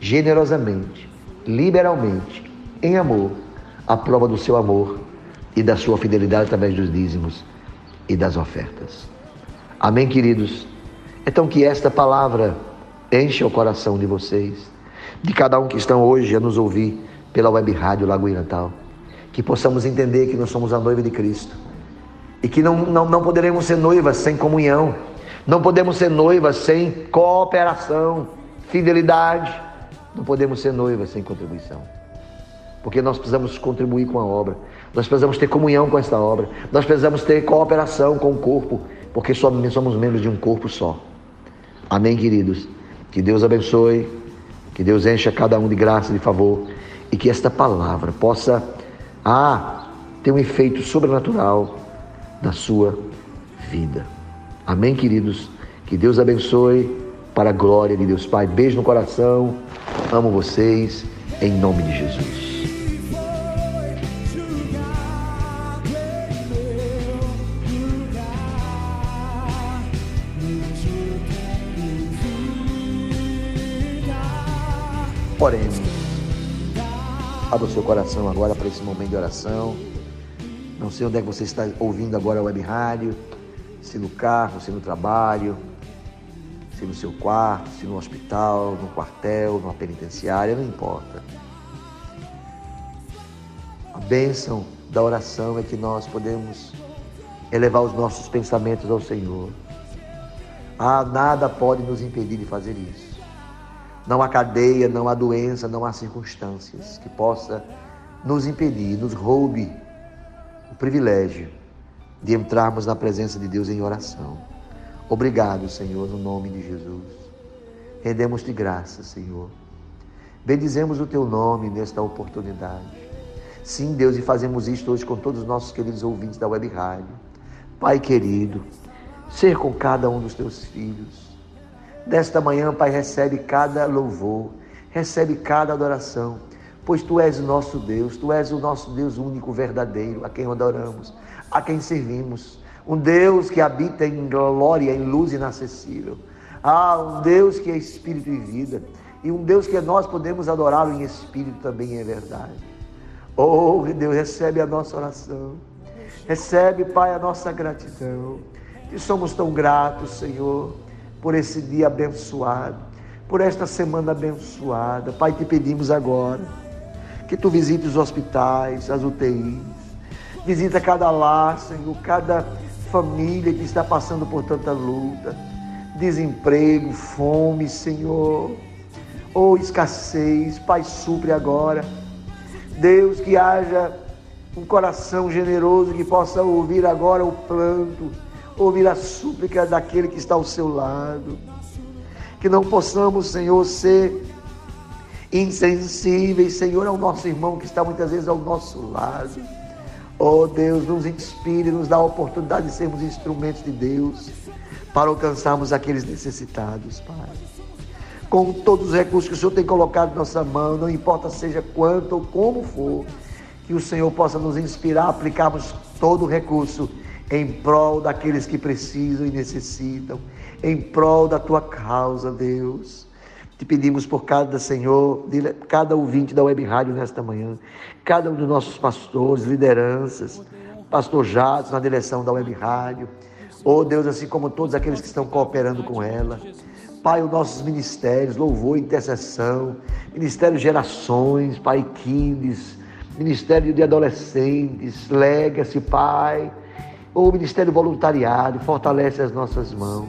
generosamente, liberalmente, em amor a prova do seu amor e da sua fidelidade através dos dízimos e das ofertas. Amém, queridos? Então, que esta palavra enche o coração de vocês, de cada um que estão hoje a nos ouvir pela web rádio Lagoinha Natal, que possamos entender que nós somos a noiva de Cristo e que não, não, não poderemos ser noivas sem comunhão, não podemos ser noivas sem cooperação, fidelidade, não podemos ser noivas sem contribuição. Porque nós precisamos contribuir com a obra, nós precisamos ter comunhão com esta obra, nós precisamos ter cooperação com o corpo, porque somos membros de um corpo só. Amém, queridos? Que Deus abençoe, que Deus encha cada um de graça e de favor e que esta palavra possa ah, ter um efeito sobrenatural na sua vida. Amém, queridos? Que Deus abençoe para a glória de Deus Pai. Beijo no coração. Amo vocês em nome de Jesus. Oremos. Abra o seu coração agora para esse momento de oração. Não sei onde é que você está ouvindo agora a web rádio, se no carro, se no trabalho, se no seu quarto, se no hospital, no quartel, numa penitenciária, não importa. A bênção da oração é que nós podemos elevar os nossos pensamentos ao Senhor. Ah, nada pode nos impedir de fazer isso. Não há cadeia, não há doença, não há circunstâncias que possa nos impedir, nos roube o privilégio de entrarmos na presença de Deus em oração. Obrigado, Senhor, no nome de Jesus. Rendemos-te graça, Senhor. Bendizemos o teu nome nesta oportunidade. Sim, Deus, e fazemos isto hoje com todos os nossos queridos ouvintes da Web Rádio. Pai querido, ser com cada um dos teus filhos Desta manhã, Pai, recebe cada louvor, recebe cada adoração, pois Tu és o nosso Deus, Tu és o nosso Deus único, verdadeiro, a quem adoramos, a quem servimos. Um Deus que habita em glória, em luz inacessível. Ah, um Deus que é espírito e vida. E um Deus que nós podemos adorá-lo em espírito também é verdade. Oh, Deus, recebe a nossa oração. Recebe, Pai, a nossa gratidão. E somos tão gratos, Senhor por esse dia abençoado, por esta semana abençoada. Pai, te pedimos agora que tu visites os hospitais, as UTIs, visita cada lar, Senhor, cada família que está passando por tanta luta, desemprego, fome, Senhor, ou escassez. Pai, supre agora. Deus, que haja um coração generoso que possa ouvir agora o planto, ouvir a súplica daquele que está ao seu lado. Que não possamos, Senhor, ser insensíveis, Senhor, ao nosso irmão que está muitas vezes ao nosso lado. Oh Deus, nos inspire, nos dá a oportunidade de sermos instrumentos de Deus para alcançarmos aqueles necessitados, Pai. Com todos os recursos que o Senhor tem colocado em nossa mão, não importa seja quanto ou como for, que o Senhor possa nos inspirar aplicarmos todo o recurso em prol daqueles que precisam e necessitam, em prol da tua causa, Deus. Te pedimos por cada Senhor, cada ouvinte da Web Rádio nesta manhã, cada um dos nossos pastores, lideranças, pastor Jatos na direção da Web Rádio, oh Deus, assim como todos aqueles que estão cooperando com ela. Pai, os nossos ministérios, louvor, intercessão, Ministério Gerações, Pai Kindes, Ministério de Adolescentes, Lega-se, Pai. O Ministério Voluntariado, fortalece as nossas mãos.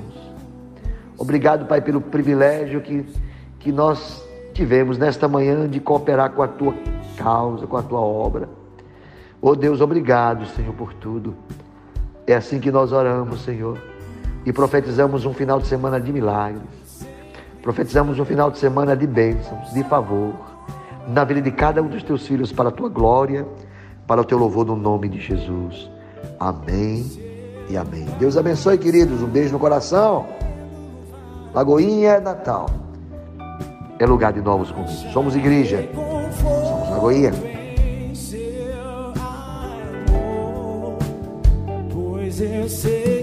Obrigado, Pai, pelo privilégio que, que nós tivemos nesta manhã de cooperar com a tua causa, com a tua obra. Oh Deus, obrigado, Senhor, por tudo. É assim que nós oramos, Senhor, e profetizamos um final de semana de milagres. Profetizamos um final de semana de bênçãos, de favor na vida de cada um dos teus filhos para a tua glória, para o teu louvor no nome de Jesus. Amém e amém. Deus abençoe, queridos. Um beijo no coração. Lagoinha é Natal. É lugar de novos começos. Somos igreja. Somos Lagoinha. Pois eu sei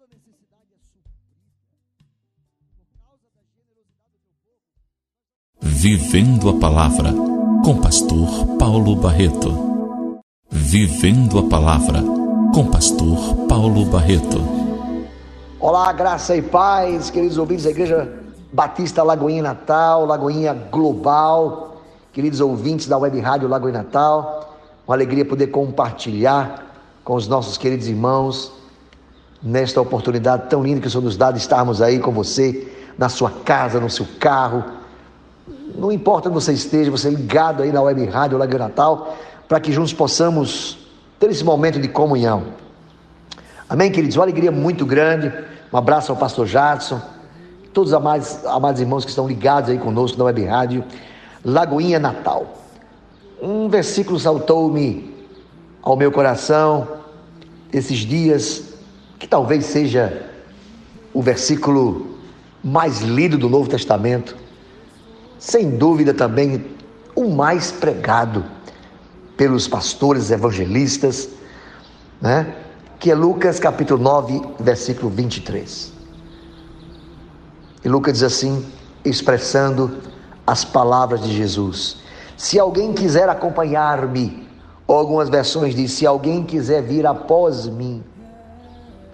Toda necessidade é suprida. Por causa da generosidade do teu povo. Vivendo a Palavra, com Pastor Paulo Barreto. Vivendo a Palavra, com Pastor Paulo Barreto. Olá, graça e paz, queridos ouvintes da Igreja Batista Lagoinha Natal, Lagoinha Global, queridos ouvintes da Web Rádio Lagoinha Natal. Uma alegria poder compartilhar com os nossos queridos irmãos nesta oportunidade tão linda que o Senhor nos dá de estarmos aí com você, na sua casa, no seu carro. Não importa onde você esteja, você ligado aí na Web Rádio Lagoinha Natal, para que juntos possamos ter esse momento de comunhão. Amém, queridos? Uma alegria muito grande. Um abraço ao pastor Jadson, todos os amados, amados irmãos que estão ligados aí conosco na Web Rádio Lagoinha Natal. Um versículo saltou-me ao meu coração esses dias, que talvez seja o versículo mais lido do Novo Testamento, sem dúvida também o mais pregado pelos pastores evangelistas, né? que é Lucas capítulo 9, versículo 23. E Lucas diz assim, expressando as palavras de Jesus: Se alguém quiser acompanhar-me, algumas versões diz: Se alguém quiser vir após mim,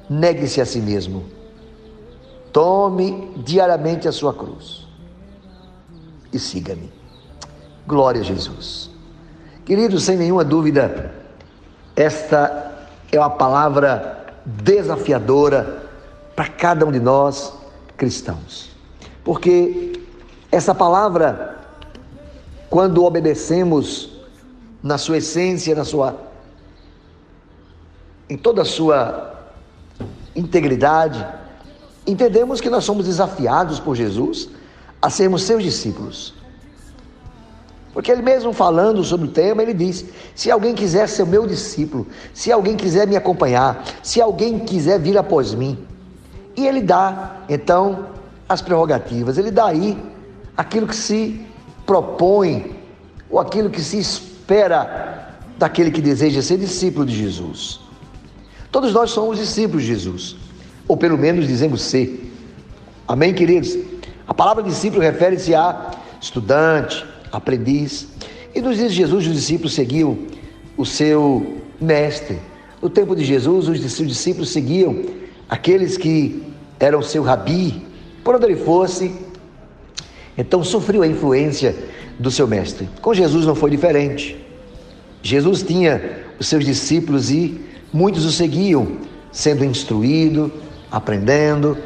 negue-se a si mesmo. Tome diariamente a sua cruz e siga-me. Glória a Jesus. Queridos, sem nenhuma dúvida, esta é uma palavra desafiadora para cada um de nós cristãos. Porque essa palavra, quando obedecemos na sua essência, na sua em toda a sua integridade, entendemos que nós somos desafiados por Jesus a sermos seus discípulos. Porque ele mesmo falando sobre o tema, ele diz: se alguém quiser ser meu discípulo, se alguém quiser me acompanhar, se alguém quiser vir após mim. E ele dá, então, as prerrogativas, ele dá aí aquilo que se propõe, ou aquilo que se espera daquele que deseja ser discípulo de Jesus. Todos nós somos discípulos de Jesus, ou pelo menos dizemos ser. Amém, queridos? A palavra discípulo refere-se a estudante, aprendiz. E nos dias de Jesus, os discípulos seguiam o seu mestre. No tempo de Jesus, os discípulos seguiam aqueles que eram seu rabi, por onde ele fosse. Então sofreu a influência do seu mestre. Com Jesus não foi diferente. Jesus tinha os seus discípulos e muitos o seguiam, sendo instruído, aprendendo,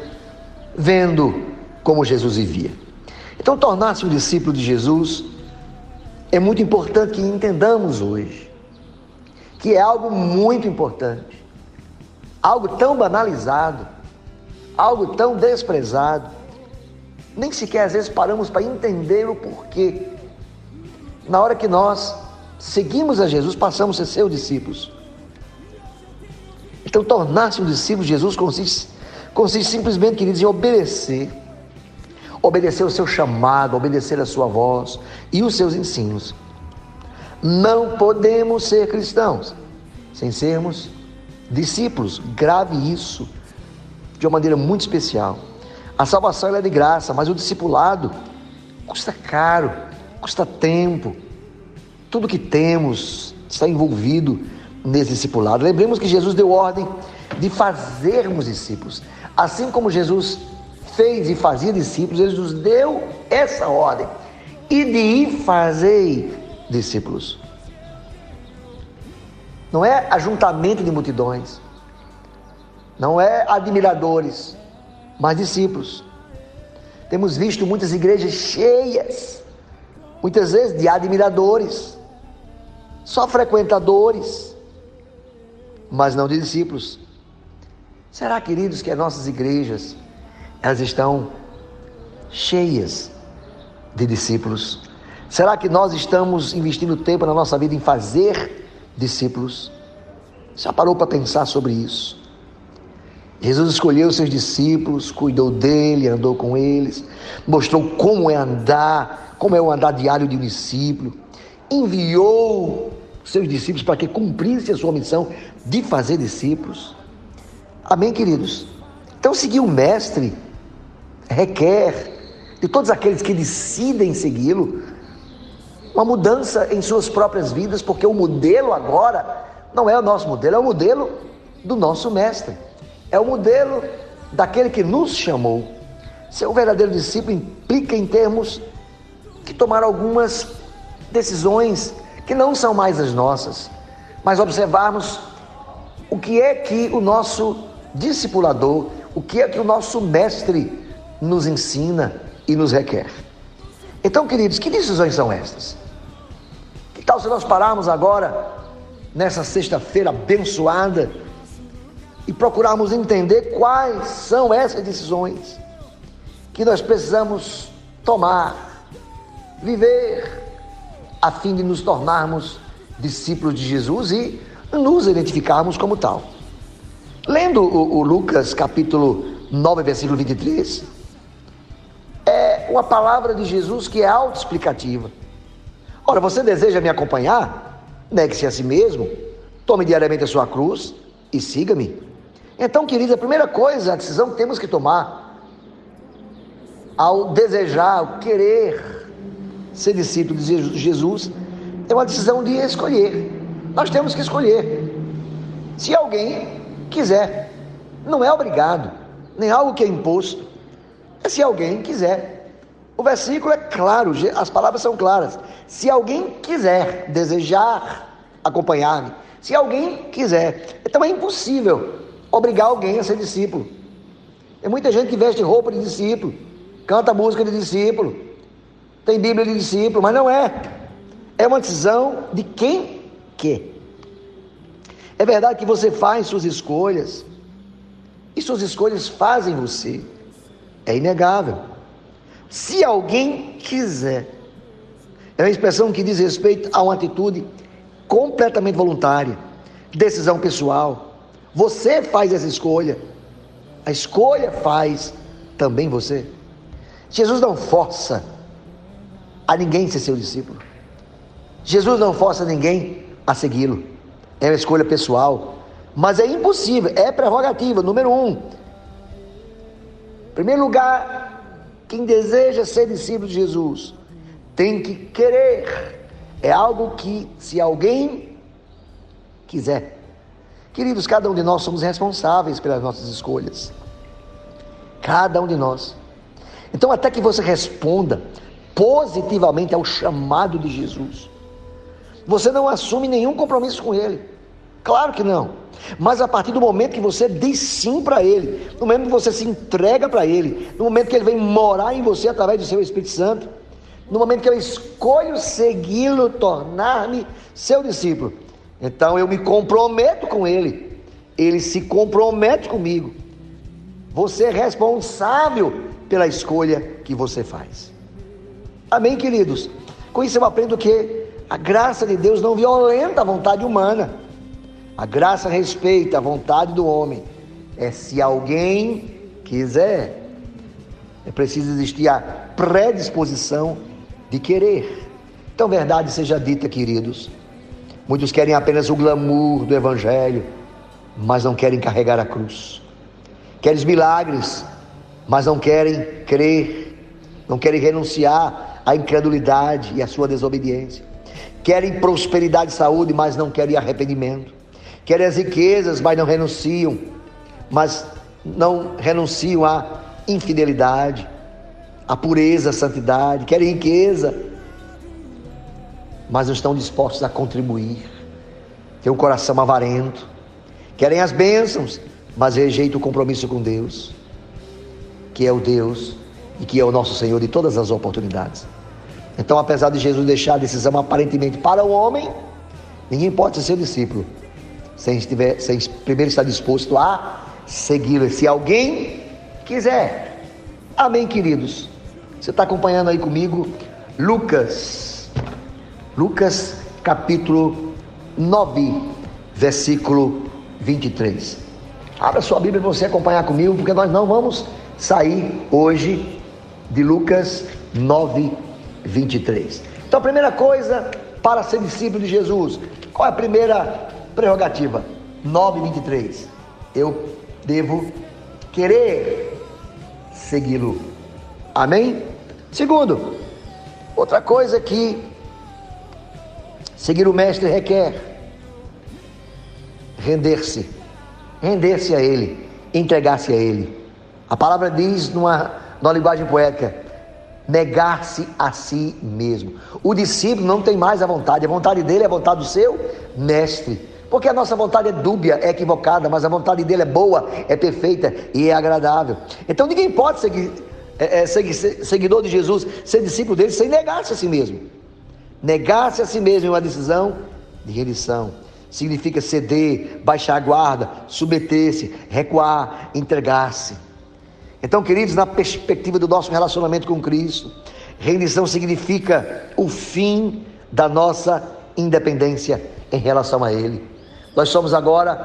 vendo como Jesus vivia. Então, tornar-se um discípulo de Jesus é muito importante que entendamos hoje, que é algo muito importante, algo tão banalizado, algo tão desprezado, nem sequer às vezes paramos para entender o porquê. Na hora que nós seguimos a Jesus, passamos a ser seus discípulos. Então, tornar-se um discípulo de Jesus consiste, consiste simplesmente, queridos, em obedecer. Obedecer o seu chamado, obedecer a sua voz e os seus ensinos. Não podemos ser cristãos sem sermos discípulos. Grave isso de uma maneira muito especial. A salvação é de graça, mas o discipulado custa caro, custa tempo. Tudo que temos está envolvido nesse discipulado. Lembremos que Jesus deu ordem de fazermos discípulos. Assim como Jesus fez e fazia discípulos, ele nos deu essa ordem. E de ir fazer discípulos. Não é ajuntamento de multidões. Não é admiradores, mas discípulos. Temos visto muitas igrejas cheias, muitas vezes de admiradores, só frequentadores, mas não de discípulos. Será, queridos, que as nossas igrejas elas estão cheias de discípulos? Será que nós estamos investindo tempo na nossa vida em fazer discípulos? Já parou para pensar sobre isso? Jesus escolheu seus discípulos, cuidou dele, andou com eles, mostrou como é andar, como é o andar diário de um discípulo, enviou seus discípulos para que cumprissem a sua missão de fazer discípulos. Amém, queridos? Então, seguir o Mestre requer de todos aqueles que decidem segui-lo uma mudança em suas próprias vidas, porque o modelo agora não é o nosso modelo, é o modelo do nosso Mestre. É o modelo daquele que nos chamou. Ser um verdadeiro discípulo implica em termos que tomar algumas decisões que não são mais as nossas, mas observarmos o que é que o nosso discipulador, o que é que o nosso mestre nos ensina e nos requer. Então, queridos, que decisões são estas? Que tal se nós pararmos agora, nessa sexta-feira abençoada, e procurarmos entender quais são essas decisões que nós precisamos tomar, viver, a fim de nos tornarmos discípulos de Jesus e nos identificarmos como tal. Lendo o, o Lucas capítulo 9, versículo 23, é uma palavra de Jesus que é autoexplicativa. Ora, você deseja me acompanhar? Negue-se a si mesmo, tome diariamente a sua cruz e siga-me. Então, queridos, a primeira coisa, a decisão que temos que tomar ao desejar, ao querer ser discípulo de Jesus, é uma decisão de escolher. Nós temos que escolher. Se alguém quiser, não é obrigado, nem algo que é imposto, é se alguém quiser. O versículo é claro, as palavras são claras. Se alguém quiser, desejar acompanhar-me, se alguém quiser, então é impossível obrigar alguém a ser discípulo. Tem muita gente que veste roupa de discípulo, canta música de discípulo, tem Bíblia de discípulo, mas não é. É uma decisão de quem quer. É verdade que você faz suas escolhas, e suas escolhas fazem você. É inegável. Se alguém quiser, é uma expressão que diz respeito a uma atitude completamente voluntária, decisão pessoal você faz essa escolha. A escolha faz também você. Jesus não força a ninguém ser seu discípulo. Jesus não força ninguém a segui-lo. É uma escolha pessoal. Mas é impossível, é prerrogativa. Número um. Em primeiro lugar, quem deseja ser discípulo de Jesus tem que querer. É algo que, se alguém quiser, Queridos, cada um de nós somos responsáveis pelas nossas escolhas. Cada um de nós. Então, até que você responda positivamente ao chamado de Jesus, você não assume nenhum compromisso com Ele. Claro que não. Mas a partir do momento que você diz sim para Ele, no momento que você se entrega para Ele, no momento que Ele vem morar em você através do seu Espírito Santo, no momento que eu escolho segui-lo, tornar-me seu discípulo, então eu me comprometo com ele, ele se compromete comigo. Você é responsável pela escolha que você faz. Amém, queridos? Com isso eu aprendo que a graça de Deus não violenta a vontade humana. A graça respeita a vontade do homem. É se alguém quiser. É preciso existir a predisposição de querer. Então, verdade seja dita, queridos. Muitos querem apenas o glamour do Evangelho, mas não querem carregar a cruz. Querem milagres, mas não querem crer, não querem renunciar à incredulidade e à sua desobediência. Querem prosperidade e saúde, mas não querem arrependimento. Querem as riquezas, mas não renunciam, mas não renunciam à infidelidade, à pureza, à santidade. Querem riqueza, mas não estão dispostos a contribuir. Tem um coração avarento, querem as bênçãos, mas rejeitam o compromisso com Deus, que é o Deus e que é o nosso Senhor de todas as oportunidades. Então, apesar de Jesus deixar a decisão aparentemente para o homem, ninguém pode ser seu discípulo sem, estiver, sem primeiro estar disposto a segui-lo. Se alguém quiser, amém, queridos. Você está acompanhando aí comigo Lucas, Lucas capítulo 9, versículo 23. Abra sua Bíblia para você acompanhar comigo, porque nós não vamos sair hoje de Lucas 9, 23. Então, a primeira coisa para ser discípulo de Jesus, qual é a primeira prerrogativa? 9, 23. Eu devo querer segui-lo. Amém? Segundo, outra coisa que seguir o mestre requer render-se, render-se a ele, entregar-se a ele. A palavra diz numa, numa linguagem poética, negar-se a si mesmo. O discípulo não tem mais a vontade, a vontade dele é a vontade do seu mestre. Porque a nossa vontade é dúbia, é equivocada, mas a vontade dele é boa, é perfeita e é agradável. Então ninguém pode seguir, é, é, seguidor de Jesus, ser discípulo dele, sem negar-se a si mesmo. Negar-se a si mesmo é uma decisão de rendição. Significa ceder, baixar a guarda, submeter-se, recuar, entregar-se. Então, queridos, na perspectiva do nosso relacionamento com Cristo, rendição significa o fim da nossa independência em relação a Ele. Nós somos agora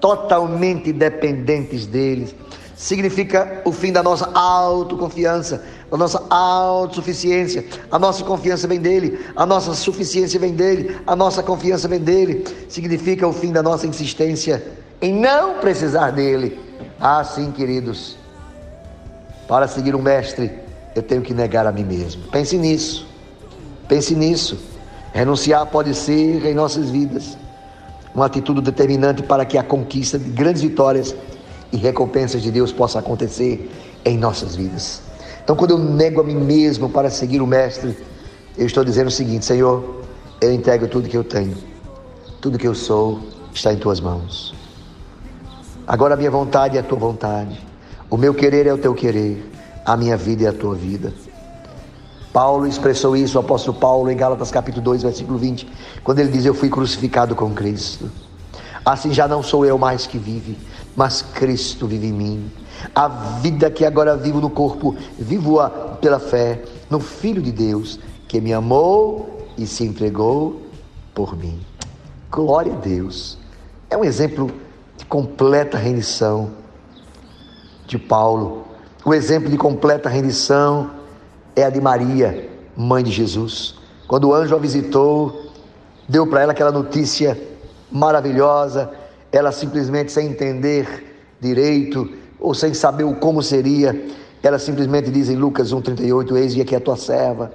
totalmente dependentes deles. Significa o fim da nossa autoconfiança, da nossa autossuficiência. A nossa confiança vem dele, a nossa suficiência vem dele, a nossa confiança vem dele. Significa o fim da nossa insistência em não precisar dele. Ah, sim, queridos. Para seguir um mestre, eu tenho que negar a mim mesmo. Pense nisso. Pense nisso. Renunciar pode ser em nossas vidas uma atitude determinante para que a conquista de grandes vitórias e recompensas de Deus possa acontecer em nossas vidas. Então, quando eu nego a mim mesmo para seguir o Mestre, eu estou dizendo o seguinte: Senhor, eu entrego tudo que eu tenho, tudo que eu sou está em tuas mãos. Agora a minha vontade é a tua vontade, o meu querer é o teu querer, a minha vida é a tua vida. Paulo expressou isso, o apóstolo Paulo, em Gálatas capítulo 2, versículo 20, quando ele diz: Eu fui crucificado com Cristo. Assim já não sou eu mais que vive, mas Cristo vive em mim. A vida que agora vivo no corpo, vivo-a pela fé no Filho de Deus, que me amou e se entregou por mim. Glória a Deus. É um exemplo de completa rendição de Paulo. O exemplo de completa rendição é a de Maria, mãe de Jesus. Quando o anjo a visitou, deu para ela aquela notícia maravilhosa, ela simplesmente sem entender direito ou sem saber o como seria, ela simplesmente diz em Lucas 1:38, eis aqui a tua serva.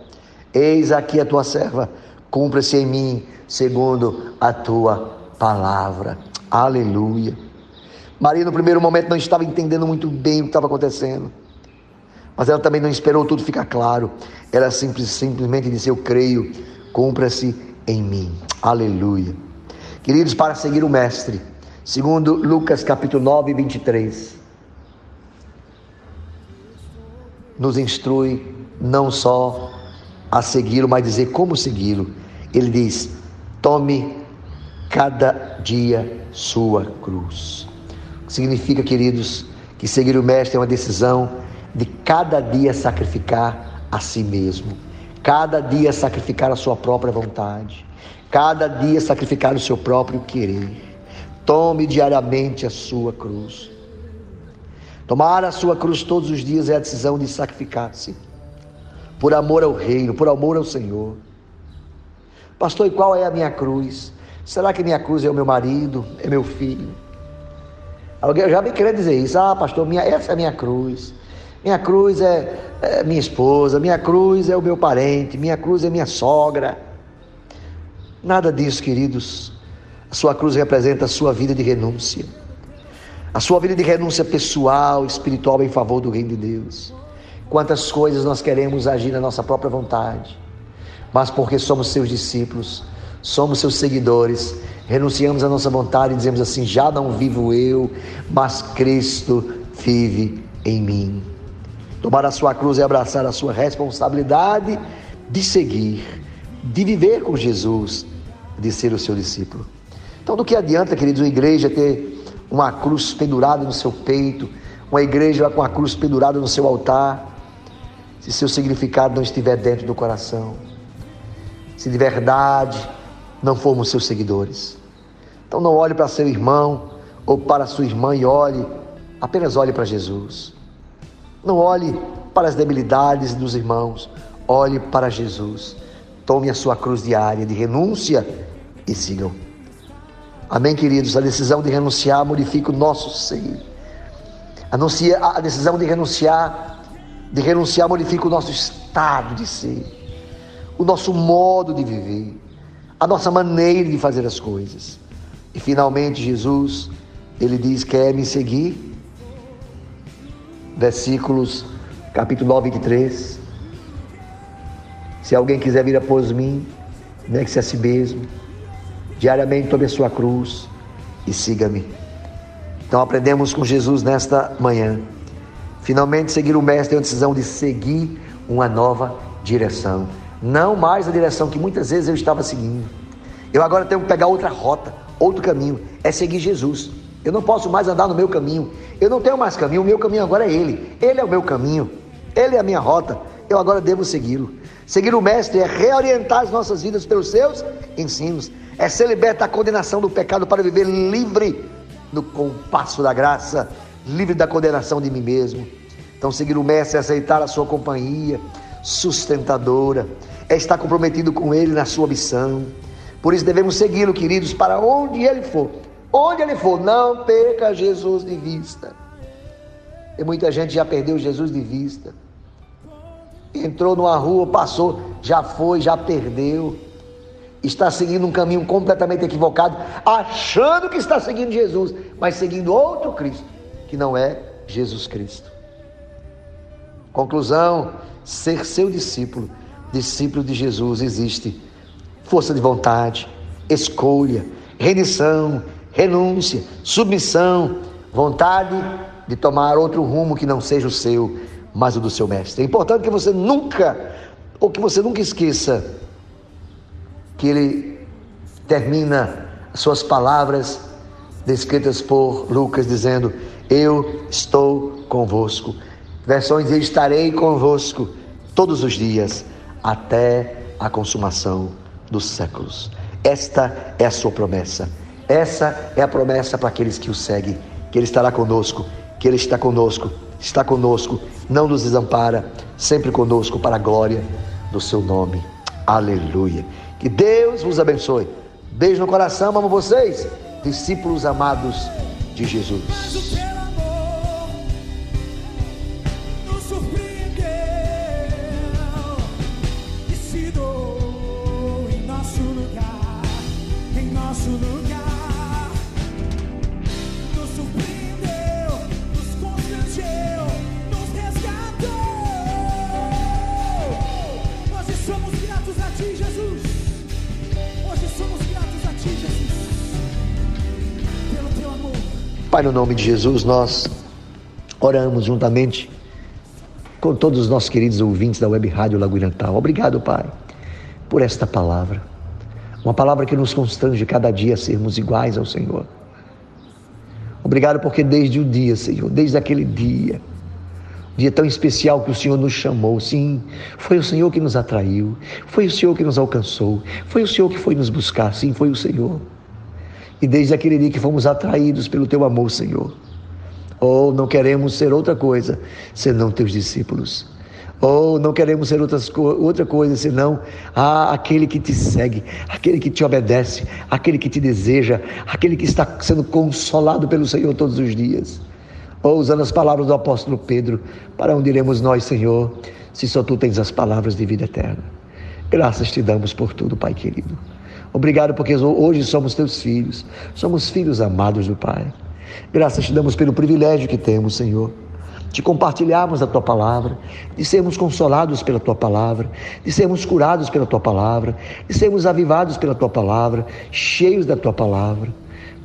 Eis aqui a tua serva, cumpra-se em mim segundo a tua palavra. Aleluia. Maria no primeiro momento não estava entendendo muito bem o que estava acontecendo. Mas ela também não esperou tudo ficar claro. Ela simples, simplesmente disse: Eu creio, cumpra-se em mim. Aleluia. Queridos, para seguir o Mestre, segundo Lucas capítulo 9, 23, nos instrui não só a segui-lo, mas dizer como segui-lo. Ele diz: tome cada dia sua cruz. Significa, queridos, que seguir o Mestre é uma decisão de cada dia sacrificar a si mesmo, cada dia sacrificar a sua própria vontade, cada dia sacrificar o seu próprio querer. Tome diariamente a sua cruz. Tomar a sua cruz todos os dias é a decisão de sacrificar-se por amor ao reino, por amor ao Senhor. Pastor, e qual é a minha cruz? Será que minha cruz é o meu marido, é meu filho? Alguém já me queria dizer isso. Ah, pastor, minha, essa é minha cruz. Minha cruz é, é minha esposa, minha cruz é o meu parente, minha cruz é minha sogra. Nada disso, queridos. A sua cruz representa a sua vida de renúncia. A sua vida de renúncia pessoal, espiritual em favor do reino de Deus. Quantas coisas nós queremos agir na nossa própria vontade, mas porque somos seus discípulos, somos seus seguidores, renunciamos à nossa vontade e dizemos assim: já não vivo eu, mas Cristo vive em mim. Tomar a sua cruz e abraçar a sua responsabilidade de seguir, de viver com Jesus, de ser o seu discípulo. Então, do que adianta, queridos, uma igreja ter uma cruz pendurada no seu peito, uma igreja com a cruz pendurada no seu altar, se seu significado não estiver dentro do coração, se de verdade não formos seus seguidores. Então não olhe para seu irmão ou para sua irmã e olhe, apenas olhe para Jesus. Não olhe para as debilidades dos irmãos, olhe para Jesus. Tome a sua cruz diária de renúncia e sigam. Amém, queridos? A decisão de renunciar modifica o nosso ser. Anuncia a decisão de renunciar, de renunciar modifica o nosso estado de ser, o nosso modo de viver, a nossa maneira de fazer as coisas. E finalmente Jesus, ele diz: "Quer me seguir?" Versículos capítulo 9, 23. Se alguém quiser vir após mim, negue-se a si mesmo, diariamente tome a sua cruz e siga-me. Então aprendemos com Jesus nesta manhã. Finalmente, seguir o Mestre é uma decisão de seguir uma nova direção. Não mais a direção que muitas vezes eu estava seguindo. Eu agora tenho que pegar outra rota, outro caminho. É seguir Jesus. Eu não posso mais andar no meu caminho. Eu não tenho mais caminho. O meu caminho agora é Ele. Ele é o meu caminho. Ele é a minha rota. Eu agora devo segui-lo. Seguir o Mestre é reorientar as nossas vidas pelos seus ensinos. É ser liberto da condenação do pecado para viver livre no compasso da graça, livre da condenação de mim mesmo. Então, seguir o Mestre é aceitar a sua companhia sustentadora, é estar comprometido com Ele na sua missão. Por isso devemos segui-lo, queridos, para onde Ele for. Onde Ele for, não perca Jesus de vista. E muita gente já perdeu Jesus de vista. Entrou numa rua, passou, já foi, já perdeu está seguindo um caminho completamente equivocado, achando que está seguindo Jesus, mas seguindo outro Cristo, que não é Jesus Cristo. Conclusão: ser seu discípulo, discípulo de Jesus, existe força de vontade, escolha, rendição, renúncia, submissão, vontade de tomar outro rumo que não seja o seu, mas o do seu mestre. É importante que você nunca, ou que você nunca esqueça que ele termina suas palavras descritas por Lucas dizendo: Eu estou convosco. Versões: Eu estarei convosco todos os dias até a consumação dos séculos. Esta é a sua promessa. Essa é a promessa para aqueles que o seguem, que ele estará conosco, que ele está conosco, está conosco, não nos desampara, sempre conosco para a glória do seu nome. Aleluia. Que Deus vos abençoe. Beijo no coração, amo vocês, discípulos amados de Jesus. Pai, no nome de Jesus, nós oramos juntamente com todos os nossos queridos ouvintes da Web Rádio Lagoinantal. Obrigado, Pai, por esta palavra. Uma palavra que nos constrange cada dia a sermos iguais ao Senhor. Obrigado porque desde o dia, Senhor, desde aquele dia, dia tão especial que o Senhor nos chamou, sim, foi o Senhor que nos atraiu, foi o Senhor que nos alcançou, foi o Senhor que foi nos buscar, sim, foi o Senhor. E desde aquele dia que fomos atraídos pelo teu amor, Senhor, oh, não queremos ser outra coisa senão teus discípulos. Oh, não queremos ser outras, outra coisa senão ah, aquele que te segue, aquele que te obedece, aquele que te deseja, aquele que está sendo consolado pelo Senhor todos os dias. Oh, usando as palavras do apóstolo Pedro, para onde iremos nós, Senhor, se só tu tens as palavras de vida eterna. Graças te damos por tudo, Pai querido. Obrigado porque hoje somos teus filhos, somos filhos amados do Pai. Graças te damos pelo privilégio que temos, Senhor, de compartilharmos a tua palavra, de sermos consolados pela tua palavra, de sermos curados pela tua palavra, de sermos avivados pela tua palavra, cheios da tua palavra.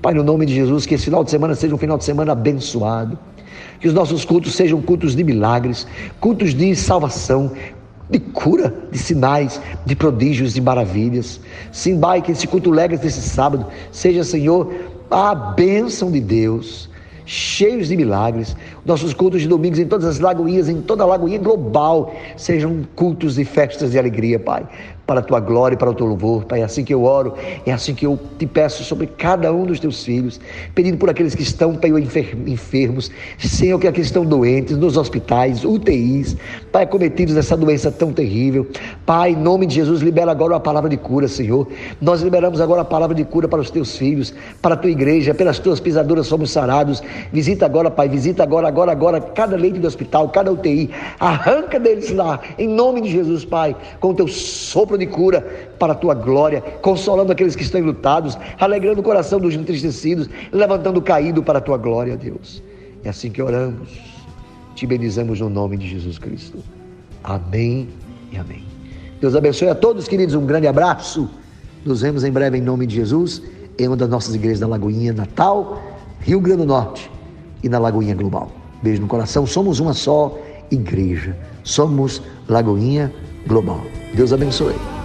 Pai, no nome de Jesus, que esse final de semana seja um final de semana abençoado. Que os nossos cultos sejam cultos de milagres, cultos de salvação, de cura, de sinais, de prodígios, de maravilhas. Sim, Pai, que esse culto legas desse sábado seja, Senhor, a bênção de Deus cheios de milagres. Nossos cultos de domingos em todas as lagoinhas, em toda a lagoinha global, sejam cultos e festas de alegria, Pai para a tua glória e para o teu louvor, Pai. É assim que eu oro, é assim que eu te peço sobre cada um dos teus filhos, pedindo por aqueles que estão, Pai, enfermos, Senhor, que aqueles estão doentes, nos hospitais, UTIs, Pai, cometidos dessa doença tão terrível. Pai, em nome de Jesus, libera agora a palavra de cura, Senhor. Nós liberamos agora a palavra de cura para os teus filhos, para a tua igreja, pelas tuas pisaduras somos sarados. Visita agora, Pai, visita agora, agora, agora, cada leite do hospital, cada UTI, arranca deles lá, em nome de Jesus, Pai, com o teu sopro de cura para a tua glória, consolando aqueles que estão lutados, alegrando o coração dos entristecidos, levantando o caído para a tua glória, Deus. É assim que oramos, te bendizamos no nome de Jesus Cristo. Amém e amém. Deus abençoe a todos, queridos. Um grande abraço. Nos vemos em breve em nome de Jesus, em uma das nossas igrejas da Lagoinha Natal, Rio Grande do Norte e na Lagoinha Global. Beijo no coração. Somos uma só igreja. Somos Lagoinha Global. Deus abençoe.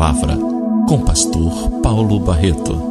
Palavra, com Pastor Paulo Barreto.